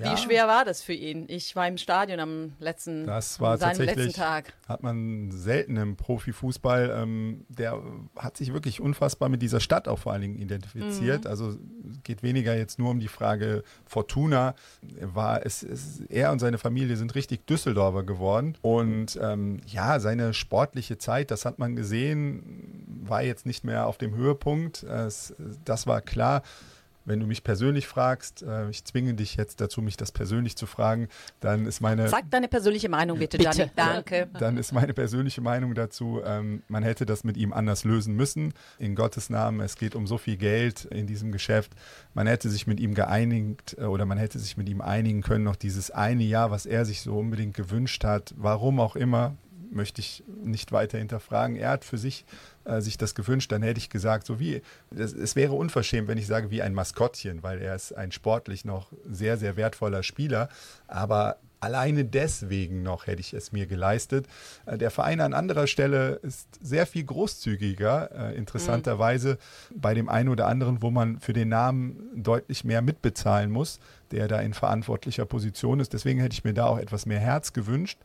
Ja. Wie schwer war das für ihn? Ich war im Stadion am letzten, Das war tatsächlich, letzten Tag. hat man selten im Profifußball. Ähm, der hat sich wirklich unfassbar mit dieser Stadt auch vor allen Dingen Mhm. identifiziert. Also es geht weniger jetzt nur um die Frage Fortuna. Er War es, es, er und seine Familie sind richtig Düsseldorfer geworden. Und ähm, ja, seine sportliche Zeit, das hat man gesehen, war jetzt nicht mehr auf dem Höhepunkt. Es, das war klar. Wenn du mich persönlich fragst, äh, ich zwinge dich jetzt dazu, mich das persönlich zu fragen, dann ist meine Sag deine persönliche Meinung bitte, Bitte. Gianni. Danke. dann ist meine persönliche Meinung dazu, ähm, man hätte das mit ihm anders lösen müssen. In Gottes Namen, es geht um so viel Geld in diesem Geschäft. Man hätte sich mit ihm geeinigt äh, oder man hätte sich mit ihm einigen können, noch dieses eine Jahr, was er sich so unbedingt gewünscht hat, warum auch immer, möchte ich nicht weiter hinterfragen. Er hat für sich äh, sich das gewünscht, dann hätte ich gesagt, so wie, das, es wäre unverschämt, wenn ich sage, wie ein Maskottchen, weil er ist ein sportlich noch sehr, sehr wertvoller Spieler, aber alleine deswegen noch hätte ich es mir geleistet. Äh, Der Verein an anderer Stelle ist sehr viel großzügiger, äh, interessanterweise bei dem einen oder anderen, wo man für den Namen deutlich mehr mitbezahlen muss, der da in verantwortlicher Position ist. Deswegen hätte ich mir da auch etwas mehr Herz gewünscht.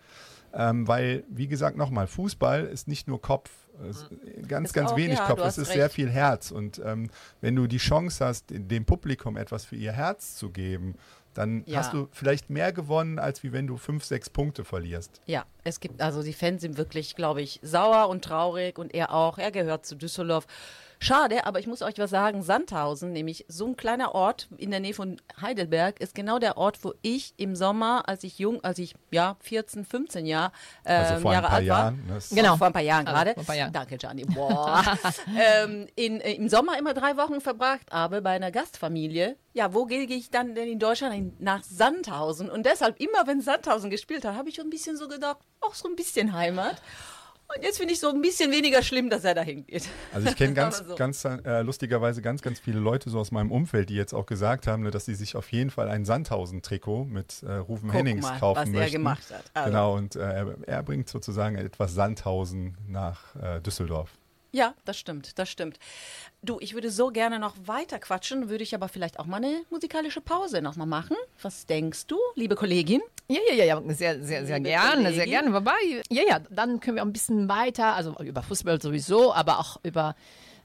Ähm, weil, wie gesagt, nochmal, Fußball ist nicht nur Kopf, es, ganz, Ist ganz auch- wenig ja, Kopf, es ist sehr recht. viel Herz. Und ähm, wenn du die Chance hast, dem Publikum etwas für ihr Herz zu geben, dann Ja. hast du vielleicht mehr gewonnen, als wie wenn du fünf, sechs Punkte verlierst. Ja, es gibt, also die Fans sind wirklich, glaube ich, sauer und traurig und er auch. Er gehört zu Düsseldorf. Schade, aber ich muss euch was sagen. Sandhausen, nämlich so ein kleiner Ort in der Nähe von Heidelberg, ist genau der Ort, wo ich im Sommer, als ich jung, als ich ja 14, 15 Jahr, ähm, Also vor ein Jahre paar alt war, Jahren. ne, das- Genau. Vor ein paar Jahren Also gerade. vor ein paar Jahren. Danke, Gianni. Boah. *laughs* ähm, in, äh, Im Sommer immer drei Wochen verbracht, aber bei einer Gastfamilie. Ja, wo gehe ich dann denn in Deutschland hin? Nach Sandhausen. Und deshalb, immer wenn Sandhausen gespielt hat, habe ich so ein bisschen so gedacht, auch so ein bisschen Heimat. Und jetzt finde ich so ein bisschen weniger schlimm, dass er dahin geht. Also ich kenne *laughs* ganz, so. ganz äh, lustigerweise ganz, ganz viele Leute so aus meinem Umfeld, die jetzt auch gesagt haben, ne, dass sie sich auf jeden Fall ein Sandhausen-Trikot mit äh, Rufen Guck Hennings mal, kaufen was er möchten. gemacht hat. Also. Genau, und äh, er, er bringt sozusagen etwas Sandhausen nach äh, Düsseldorf. Ja, das stimmt, das stimmt. Du, ich würde so gerne noch weiter quatschen, würde ich aber vielleicht auch mal eine musikalische Pause noch mal machen. Was denkst du, liebe Kollegin? Ja, ja, ja, ja, sehr, sehr, sehr Liebe gerne, sehr Kollegin. gerne. Wobei, ja, ja, dann können wir auch ein bisschen weiter, also über Fußball sowieso, aber auch über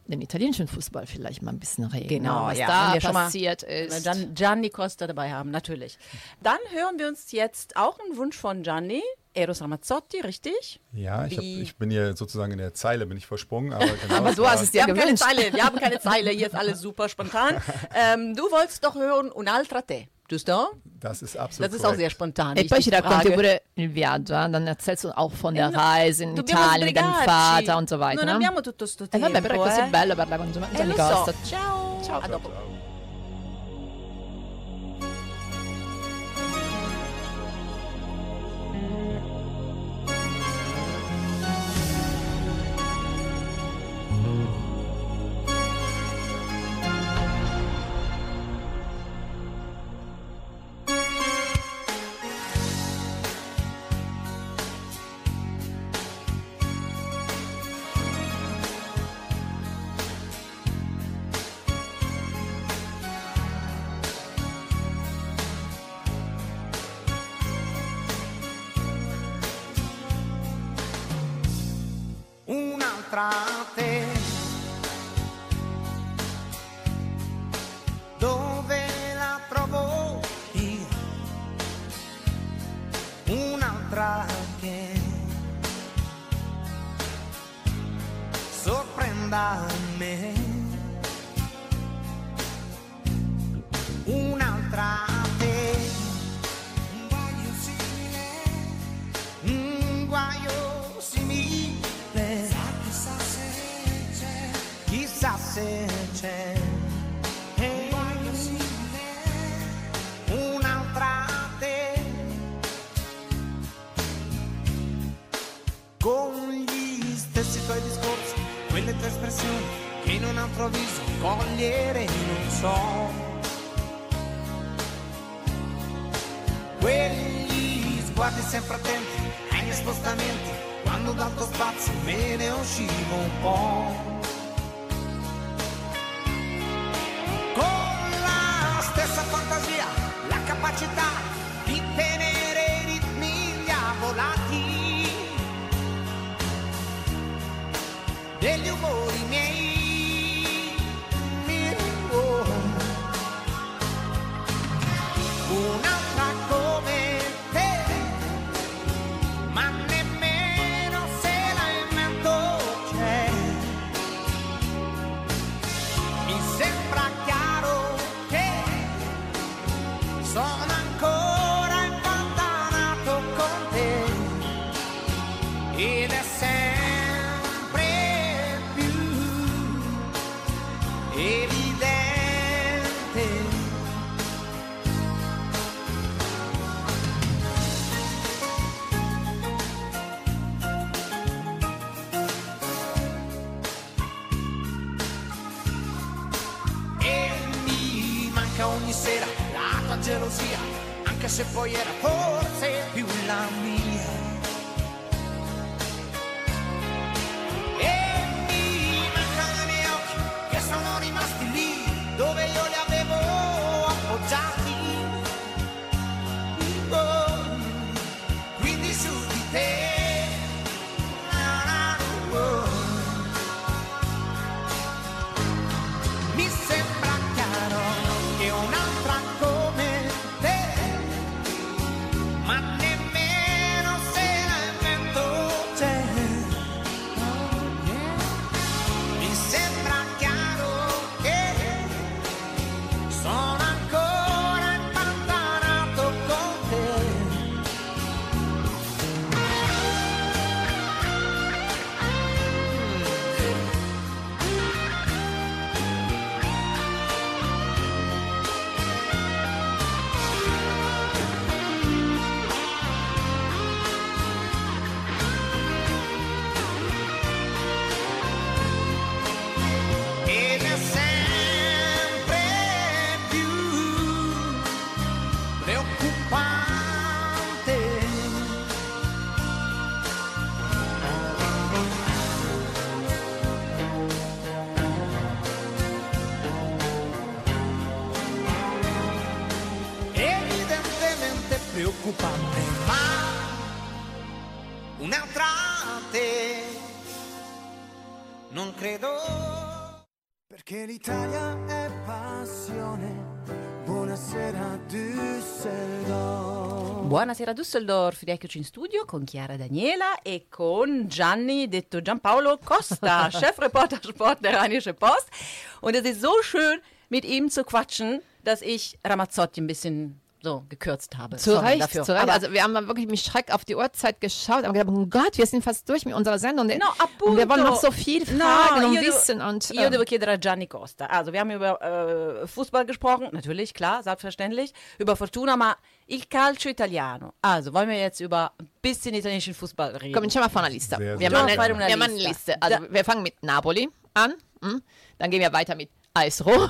den italienischen Fußball vielleicht mal ein bisschen reden. Genau, was ja, da schon mal- passiert ist. Dann Gianni Costa dabei haben, natürlich. Dann hören wir uns jetzt auch einen Wunsch von Gianni, Eros Ramazzotti, richtig? Ja, ich, hab, ich bin hier sozusagen in der Zeile, bin ich versprungen, aber *laughs* genau. aber du hast es Wir dir haben keine gewünscht. Zeile, wir haben keine Zeile, hier ist alles *laughs* super spontan. Ähm, du wolltest doch hören Un'altra te, giusto? Das ist absolut Das ist auch korrekt. sehr spontan. E ich poi ci racconti pure il viaggio, eh? dann erzählst du auch von der Eh no, Reise in Italien mit deinem. Vater und so weiter. Non ne? abbiamo tutto sto E tempo. vabbè, però è così eh. bello parlare con Eh, lo so. Costa. Ciao. Ciao. A dopo. Un'altra te. Degli umori miei. Buonasera Düsseldorf, rieccoci in studio con Chiara Daniela e con Gianni, detto Giampaolo Costa, *laughs* Chefreporter Sport der Rheinische Post. Und es ist so schön, mit ihm zu quatschen, dass ich Ramazzotti ein bisschen so gekürzt habe. Zu Sorry Recht, dafür. zu Recht. Aber Also wir haben wirklich mit Schreck auf die Uhrzeit geschaut und gedacht, oh Gott, wir sind fast durch mit unserer Sendung. No, und wir wollen noch so viel No, fragen und io devo- wissen. Und, Io ähm, devo chiedere a Gianni Costa. Also, wir haben über äh, Fußball gesprochen, natürlich, klar, selbstverständlich. Über Fortuna, ma il calcio italiano. Also, wollen wir jetzt über ein bisschen italienischen Fußball reden? Cominciamo a fare una lista. Sehr, wir, sehr gut. eine, wir eine lista. Liste. Also Da- wir fangen mit Napoli an. hm? Dann gehen wir weiter mit Aisro.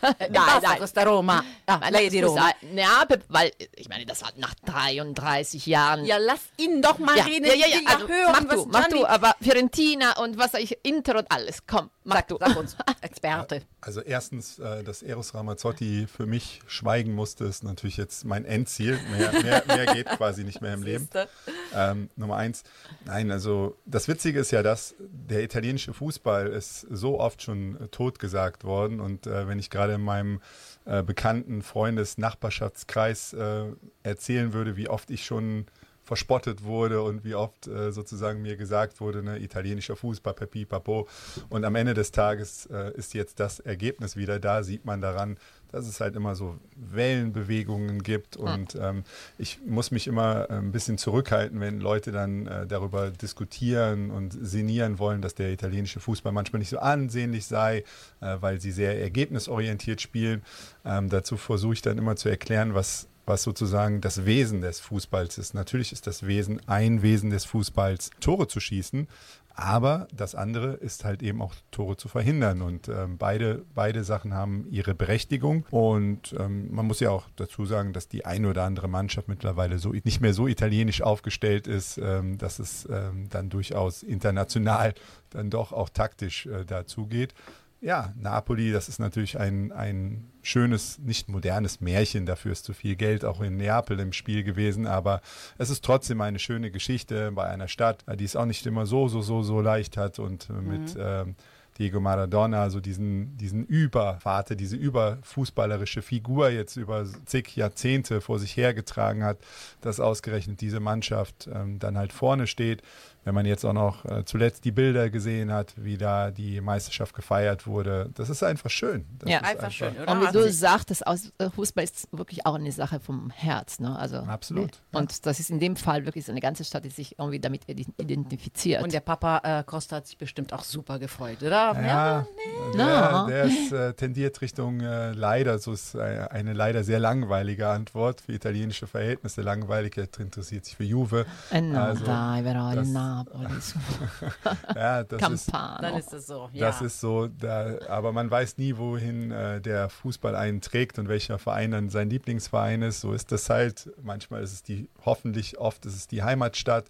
Dai, dai, questa Roma. Ah, lei è di Roma. Neapel, weil ich meine, das war nach 33 Jahren. Ja, lass ihn doch mal ja, reden. ja, ja, ja, also, hören, mach du, mach Gianni- du, aber Fiorentina und was ich, Inter und alles. Komm, mach Sag, du. sag uns, Experte. *laughs* Also erstens, äh, dass Eros Ramazzotti für mich schweigen musste, ist natürlich jetzt mein Endziel. Mehr, mehr, mehr geht quasi nicht mehr im *laughs* Leben. Ähm, Nummer eins, nein, also das Witzige ist ja, dass der italienische Fußball ist so oft schon äh, totgesagt worden und äh, wenn ich gerade in meinem äh, bekannten Freundes-Nachbarschaftskreis äh, erzählen würde, wie oft ich schon verspottet wurde und wie oft äh, sozusagen mir gesagt wurde, ne, italienischer Fußball, Pepi, Papo. Und am Ende des Tages äh, ist jetzt das Ergebnis wieder da, sieht man daran, dass es halt immer so Wellenbewegungen gibt. Und ähm, ich muss mich immer äh, ein bisschen zurückhalten, wenn Leute dann äh, darüber diskutieren und sinnieren wollen, dass der italienische Fußball manchmal nicht so ansehnlich sei, äh, weil sie sehr ergebnisorientiert spielen. Ähm, dazu versuche ich dann immer zu erklären, was was sozusagen das Wesen des Fußballs ist. Natürlich ist das Wesen, ein Wesen des Fußballs, Tore zu schießen, aber das andere ist halt eben auch Tore zu verhindern. Und ähm, beide, beide Sachen haben ihre Berechtigung. Und ähm, man muss ja auch dazu sagen, dass die eine oder andere Mannschaft mittlerweile so nicht mehr so italienisch aufgestellt ist, ähm, dass es ähm, dann durchaus international dann doch auch taktisch äh, dazu geht. Ja, Napoli, das ist natürlich ein, ein schönes, nicht modernes Märchen. Dafür ist zu viel Geld auch in Neapel im Spiel gewesen. Aber es ist trotzdem eine schöne Geschichte bei einer Stadt, die es auch nicht immer so, so, so, so leicht hat und äh, mit ähm, Diego Maradona, so diesen, diesen Übervater, diese überfußballerische Figur jetzt über zig Jahrzehnte vor sich hergetragen hat, dass ausgerechnet diese Mannschaft ähm, dann halt vorne steht. Wenn man jetzt auch noch äh, zuletzt die Bilder gesehen hat, wie da die Meisterschaft gefeiert wurde, das ist einfach schön. Das Ja. ist Einfach schön, oder? Und wie du sagtest, aus, äh, Fußball ist wirklich auch eine Sache vom Herz. Ne? Also, Absolut, Und das ist in dem Fall wirklich so eine ganze Stadt, die sich irgendwie damit ide- identifiziert. Und der Papa äh, Costa hat sich bestimmt auch super gefreut, oder? Ja, Na. der, der ist, äh, tendiert Richtung äh, leider, so ist äh, eine leider sehr langweilige Antwort für italienische Verhältnisse. Langweilig, er interessiert sich für Juve. No, Also, dai, però das- Napoli. *laughs* Ja, das ist, Campano. Dann ist es so. Ja. das ist so, da, aber man weiß nie, wohin äh, der Fußball einen trägt und welcher Verein dann sein Lieblingsverein ist. So ist das halt. Manchmal ist es die, hoffentlich oft ist es die Heimatstadt.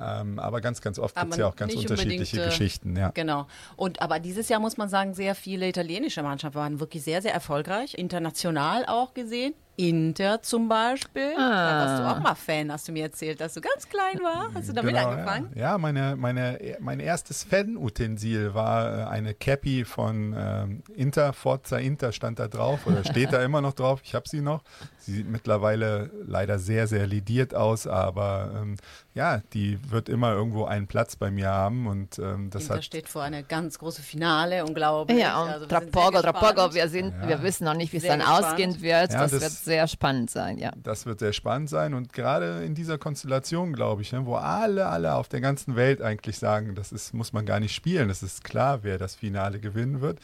Ähm, aber ganz, ganz oft gibt es ja auch ganz unterschiedliche äh, Geschichten. Ja. Genau. Und aber dieses Jahr muss man sagen, sehr viele italienische Mannschaften waren wirklich sehr, sehr erfolgreich. International auch gesehen. Inter zum Beispiel. Da warst du auch mal Fan, hast du mir erzählt, dass du ganz klein war. Hast du damit Genau, angefangen? Ja, ja meine, meine, mein erstes Fan-Utensil war äh, eine Cappy von ähm, Inter, Forza Inter stand da drauf oder *laughs* steht da immer noch drauf. Ich habe sie noch. Sie sieht mittlerweile leider sehr, sehr lidiert aus, aber ähm, ja, die wird immer irgendwo einen Platz bei mir haben und ähm, das Inter hat steht vor eine ganz große Finale, unglaublich. Ja, und Also wir tra sind sehr poco, tra gespannt. poco, wir, sind, wir wissen noch nicht, wie es dann gespannt. ausgehen wird. Ja, das, das- wird sehr spannend sein, ja. Das wird sehr spannend sein und gerade in dieser Konstellation, glaube ich, ne, wo alle, alle auf der ganzen Welt eigentlich sagen, das ist, muss man gar nicht spielen, es ist klar, wer das Finale gewinnen wird.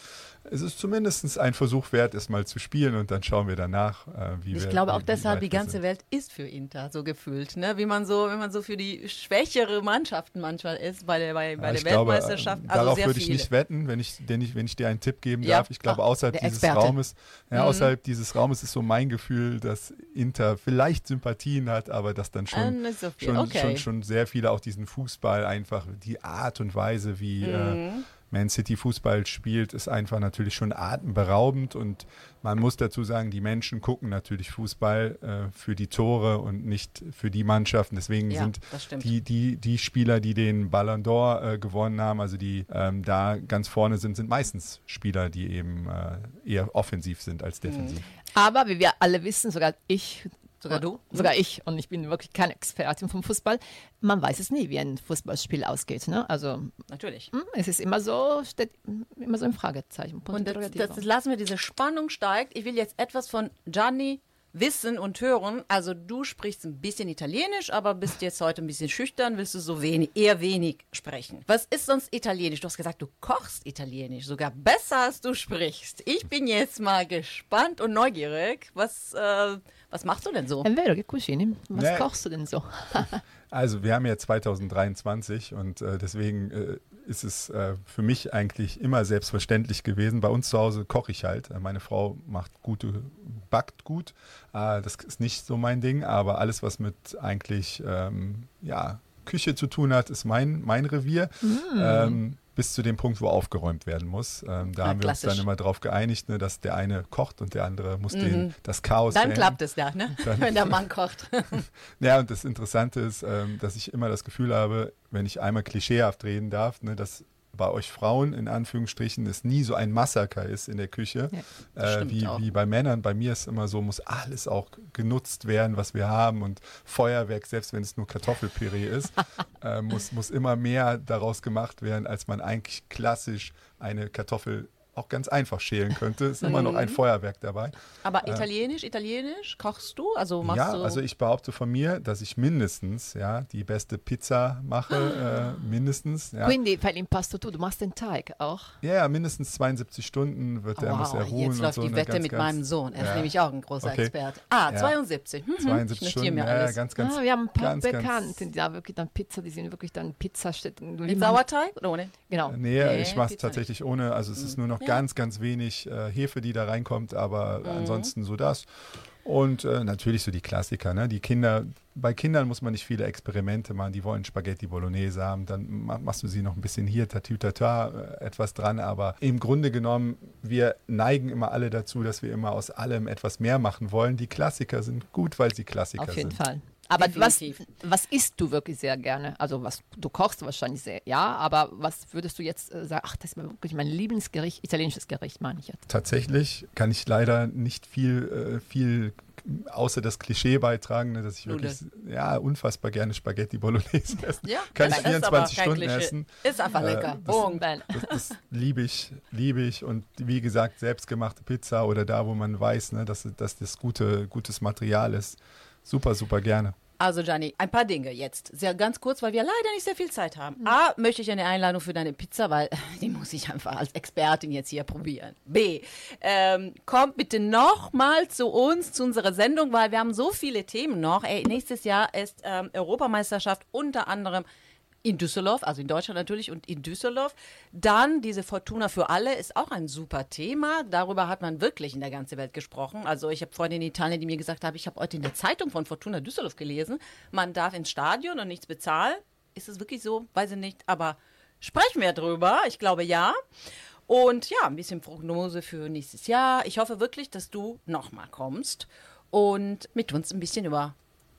Es ist zumindest ein Versuch wert, es mal zu spielen und dann schauen wir danach, äh, wie wir Ich glaube auch deshalb, die ganze sind. Welt ist für Inter so gefühlt, ne? Wie man so, wenn man so für die schwächere Mannschaften manchmal ist bei der, bei, bei Ja, der ich glaube, Weltmeisterschaft. äh, also darauf sehr würde ich viele. nicht wetten, wenn ich, denn ich, wenn ich dir einen Tipp geben Ja. darf. Ich glaube, Ah, außerhalb dieses Experte. Raumes, ja, Mhm. außerhalb dieses Raumes ist so mein Gefühl, dass Inter vielleicht Sympathien hat, aber dass dann schon, nicht so schon, okay. schon, schon sehr viele auch diesen Fußball einfach, die Art und Weise, wie äh, Mhm. Man City Fußball spielt, ist einfach natürlich schon atemberaubend und man muss dazu sagen, die Menschen gucken natürlich Fußball äh, für die Tore und nicht für die Mannschaften. Deswegen Ja, sind die, die, die Spieler, die den Ballon d'Or äh, gewonnen haben, also die ähm, da ganz vorne sind, sind meistens Spieler, die eben äh, eher offensiv sind als defensiv. Aber wie wir alle wissen, sogar ich, Sogar du? sogar ich, und ich bin wirklich keine Expertin vom Fußball, man weiß es nie, wie ein Fußballspiel ausgeht. Ne? Also Natürlich. hm, es ist immer so, steht immer so im Fragezeichen. Und das, das lassen wir, diese Spannung steigt. Ich will jetzt etwas von Gianni wissen und hören. Also du sprichst ein bisschen Italienisch, aber bist jetzt heute ein bisschen schüchtern, willst du so wenig, eher wenig sprechen. Was ist sonst Italienisch? Du hast gesagt, du kochst Italienisch, sogar besser als du sprichst. Ich bin jetzt mal gespannt und neugierig. Was, äh, was machst du denn so? È vero che cucini? Was kochst du denn so? *laughs* Also wir haben ja 2023 und äh, deswegen äh, ist es äh, für mich eigentlich immer selbstverständlich gewesen. Bei uns zu Hause koche ich halt. Äh, Meine Frau macht gute, backt gut. Äh, das ist nicht so mein Ding, aber alles, was mit eigentlich ähm, ja, Küche zu tun hat, ist mein, mein Revier. Ähm, bis zu dem Punkt, wo aufgeräumt werden muss. Ähm, da Ah, haben wir uns dann klassisch. immer darauf geeinigt, ne, dass der eine kocht und der andere muss den, das Chaos Mhm. Dann beenden. klappt es da, ne? wenn der *laughs* Mann kocht. Ja, und das Interessante ist, ähm, dass ich immer das Gefühl habe, wenn ich einmal klischeehaft reden darf, ne, dass bei euch Frauen in Anführungsstrichen es nie so ein Massaker ist in der Küche, das äh, wie, auch. wie bei Männern. Bei mir ist immer so, muss alles auch genutzt werden, was wir haben und Feuerwerk, selbst wenn es nur Kartoffelpüree ist, *laughs* äh, muss, muss immer mehr daraus gemacht werden, als man eigentlich klassisch eine Kartoffel auch ganz einfach schälen könnte. Ist immer Mhm. noch ein Feuerwerk dabei. Aber italienisch, italienisch kochst du? Also machst ja, du also ich behaupte von mir, dass ich mindestens ja, die beste Pizza mache, äh, mindestens. Ja. Quindi fai l'impasto tu, du machst den Teig auch. ja, ja, mindestens 72 Stunden wird er, muss er Wow, ruhen. jetzt und läuft so, die ne, Wette ganz, mit ganz- meinem Sohn. Er ist ja. nämlich auch ein großer Okay. Experte. Ah, Ja. 72. Hm, hm, 72 ich notiere Stunden, mir ja, ja, alles. ganz, ganz, ah, wir haben ein paar ganz, ganz- Bekannte, die da wirklich dann Pizza, die sind wirklich dann Pizzastätten. Mit Sauerteig oder ohne? Genau. Nee, Nee, ich mache es Pizza tatsächlich ohne. Also es ist nur noch Ja. ganz, ganz wenig äh, Hefe, die da reinkommt, aber Mhm. ansonsten so das. Und äh, natürlich so die Klassiker. Ne? Die Kinder, bei Kindern muss man nicht viele Experimente machen. Die wollen Spaghetti Bolognese haben, dann ma- machst du sie noch ein bisschen hier, tatütata, äh, etwas dran. Aber im Grunde genommen, wir neigen immer alle dazu, dass wir immer aus allem etwas mehr machen wollen. Die Klassiker sind gut, weil sie Klassiker Auf jeden sind. Fall. Aber was, Definitiv. was isst du wirklich sehr gerne? Also was du kochst wahrscheinlich sehr, ja, aber was würdest du jetzt äh, sagen, ach, das ist wirklich mein Lieblingsgericht, italienisches Gericht, meine ich jetzt. Tatsächlich kann ich leider nicht viel, äh, viel außer das Klischee beitragen, ne, dass ich wirklich ja, unfassbar gerne Spaghetti Bolognese *laughs* esse. Ja, kann das ich ist aber 24 kein Stunden essen. Ist einfach Äh, lecker. das- Punkt. Bene. Das, das liebe ich, liebe ich. Und wie gesagt, selbstgemachte Pizza oder da, wo man weiß, ne, dass, dass das gute, gutes Material ist. Super, super gerne. Also Gianni, ein paar Dinge jetzt. Sehr ganz kurz, weil wir leider nicht sehr viel Zeit haben. A, möchte ich eine Einladung für deine Pizza, weil *laughs* die muss ich einfach als Expertin jetzt hier probieren. B, ähm, kommt bitte nochmal zu uns, zu unserer Sendung, weil wir haben so viele Themen noch. Ey, nächstes Jahr ist ähm, Europameisterschaft unter anderem in Düsseldorf, also in Deutschland natürlich und in Düsseldorf. Dann diese Fortuna für alle ist auch ein super Thema. Darüber hat man wirklich in der ganzen Welt gesprochen. Also ich habe Freunde in Italien, die mir gesagt haben, ich habe heute in der Zeitung von Fortuna Düsseldorf gelesen, man darf ins Stadion und nichts bezahlen. Ist es wirklich so? Weiß ich nicht. Aber sprechen wir drüber. Ich glaube ja. Und ja, ein bisschen Prognose für nächstes Jahr. Ich hoffe wirklich, dass du nochmal kommst und mit uns ein bisschen über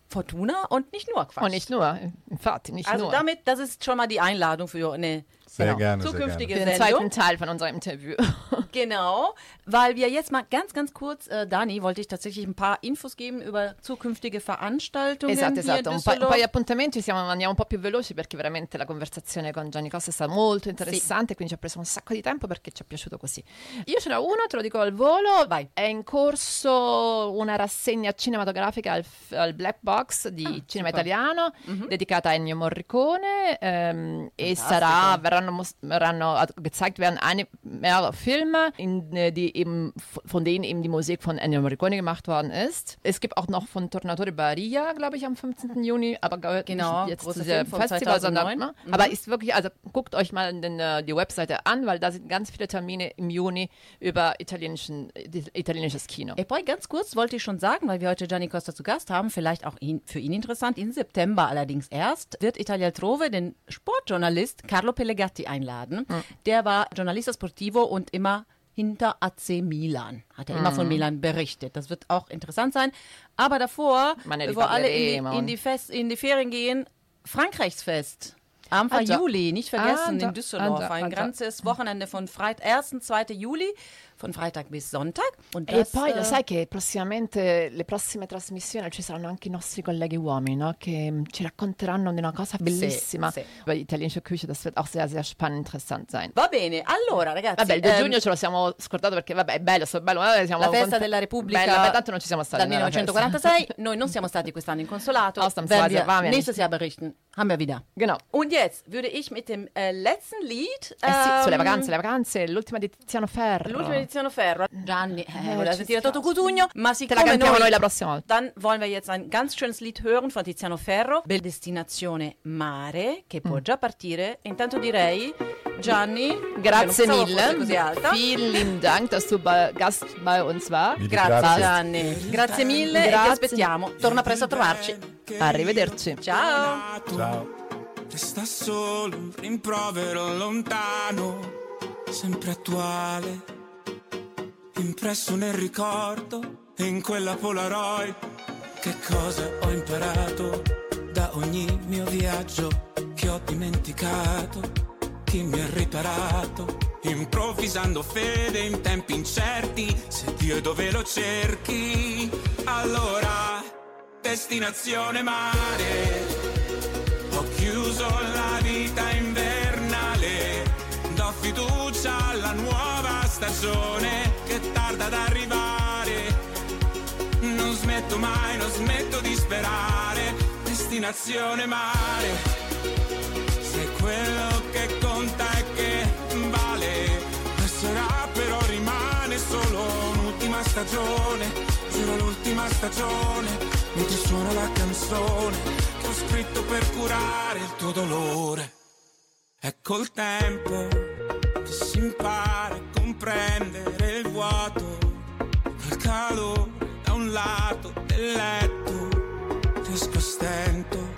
Fortuna und nicht nur Quatsch. Und nicht nur, infatti, nicht Also nur. damit, das ist schon mal die Einladung für eine Sehr genau, gerne, sehr zukünftige Für den Sendung. zweiten Teil von unserem Interview. *laughs* Genau, weil wir jetzt mal ganz, ganz kurz, äh, Dani, wollte ich tatsächlich ein paar Infos geben über zukünftige Veranstaltungen Esatto, esatto. Un, pa- un Düsseldorf. paio di appuntamenti, siamo, andiamo un po' più veloci perché veramente la conversazione con Gianni Costa è stata molto interessante, quindi ci ha preso un sacco di tempo perché ci è piaciuto così. Io ce n'ho uno, te lo dico al volo, Vai. è in corso una rassegna cinematografica al, f- al Black Box di cinema super. italiano dedicata a Ennio Morricone ehm, e sarà, verranno, mos- verranno also gezeigt werden eine, mehrere Filme, in, äh, die eben, von denen eben die Musik von Ennio Morricone gemacht worden ist. Es gibt auch noch von Tornatore Baria, glaube ich, am 15. Juni, aber gehört Genau, nicht jetzt zu diesem Festival, 2009. sondern, ne? Mhm. aber ist wirklich, also guckt euch mal den, äh, die Webseite an, weil da sind ganz viele Termine im Juni über italienischen, äh, italienisches Kino. E poi ganz kurz wollte ich schon sagen, weil wir heute Gianni Costa zu Gast haben, vielleicht auch ihn, für ihn interessant, im September allerdings erst, wird Italia Trove den Sportjournalist Carlo Pellegatti einladen. Der war Giornalista Sportivo und immer hinter AC Milan. Hat er immer von Milan berichtet. Das wird auch interessant sein. Aber davor, Ma ne bevor alle in die, in, die Fest, in die Ferien gehen, Frankreichsfest. Anfang già. Juli, nicht vergessen, già. in Düsseldorf. Ah, Ein ah, ganzes Wochenende von Freit 1. 2. Juli, von Freitag bis Sonntag. Und E das, poi äh, lo sai che prossimamente le prossime trasmissioni ci saranno anche i nostri colleghi uomini, no? che mm, ci racconteranno di una cosa bellissima sì. über die italienische Küche. Das wird auch sehr, sehr spannend interessant sein. Va bene, allora ragazzi, Vabbè, il 2 ehm, giugno ce lo siamo scordato perché vabbè, è bello, so bello, vabbè, siamo la festa cont- della Repubblica Bella, beh, tanto non ci siamo stati dal nella festa. 1946, noi non siamo stati quest'anno in Consolato, Ausnahmsweise werden wir nächstes. Jahr berichten, haben wir wieder. Genau. Und jetzt würde ich mit dem äh, letzten Lied, Eh sì, sulle ähm, vacanze, le vacanze, l'ultima di Tiziano Ferro. l'ultima di Tiziano Ferro, Gianni, eh, Eh, sentire. Toto Cutugno, ma Te la siccome cantiamo noi, noi la prossima volta. dann wollen wir jetzt ein ganz schönes Lied hören von Tiziano Ferro, Bel Destinazione Mare, che Mm. può già partire. Intanto direi, Gianni, Grazie mille. così alta. Vielen Dank, dass du bei Gast bei uns war. Grazie grazie. Gianni, grazie mille e ti Grazie. aspettiamo. Torna presto a trovarci. Arrivederci. Ciao! Ciao. resta solo un rimprovero lontano, sempre attuale, impresso nel ricordo e in quella Polaroid. Che cosa ho imparato da ogni mio viaggio che ho dimenticato? Chi mi ha riparato? Improvvisando fede in tempi incerti, se Dio è dove lo cerchi, allora destinazione mare. Ho chiuso la vita invernale, do fiducia alla nuova stagione che tarda ad arrivare. Non smetto mai, non smetto di sperare, destinazione mare. Se quello che conta è che vale, passerà però rimane solo un'ultima stagione, giuro l'ultima stagione, mentre suona la canzone che ho scritto per curare il tuo dolore. È col tempo che si impara a comprendere il vuoto, il calore da un lato del letto, riesco a stento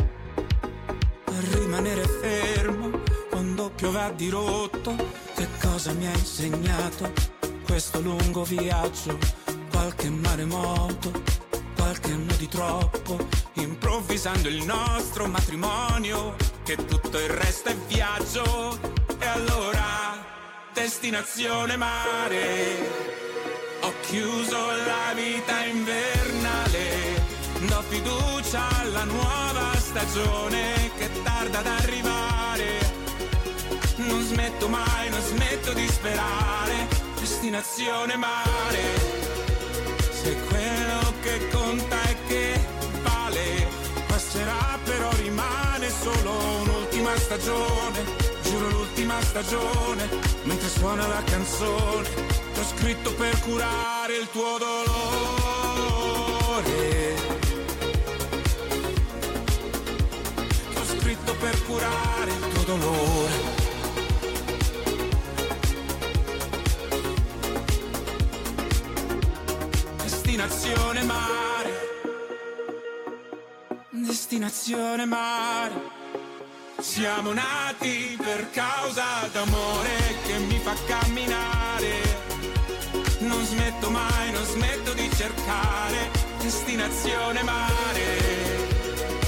a rimanere fermo quando piove a dirotto. Che cosa mi ha insegnato questo lungo viaggio? Qualche maremoto, qualche anno di troppo, improvvisando il nostro matrimonio, che tutto il resto è viaggio. E allora, destinazione mare. Ho chiuso la vita invernale, do fiducia alla nuova stagione che tarda ad arrivare. Non smetto mai, non smetto di sperare, destinazione mare. Se quello che conta è che vale, passerà però rimane solo un'ultima stagione, giuro l'ultima stagione, mentre suona la canzone, che ho scritto per curare il tuo dolore. Che ho scritto per curare il tuo dolore. Destinazione mare. Destinazione mare. Siamo nati per causa d'amore che mi fa camminare. Non smetto mai, non smetto di cercare destinazione mare.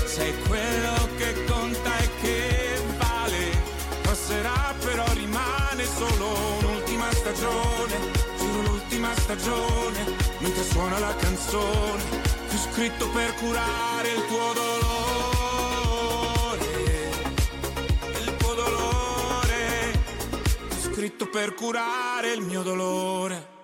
Sei quello che conta e che vale. Passerà però rimane solo un'ultima stagione. Giuro l'ultima stagione, suona la canzone. Ho scritto per curare il tuo dolore. Il tuo dolore. Ho scritto per curare il mio dolore.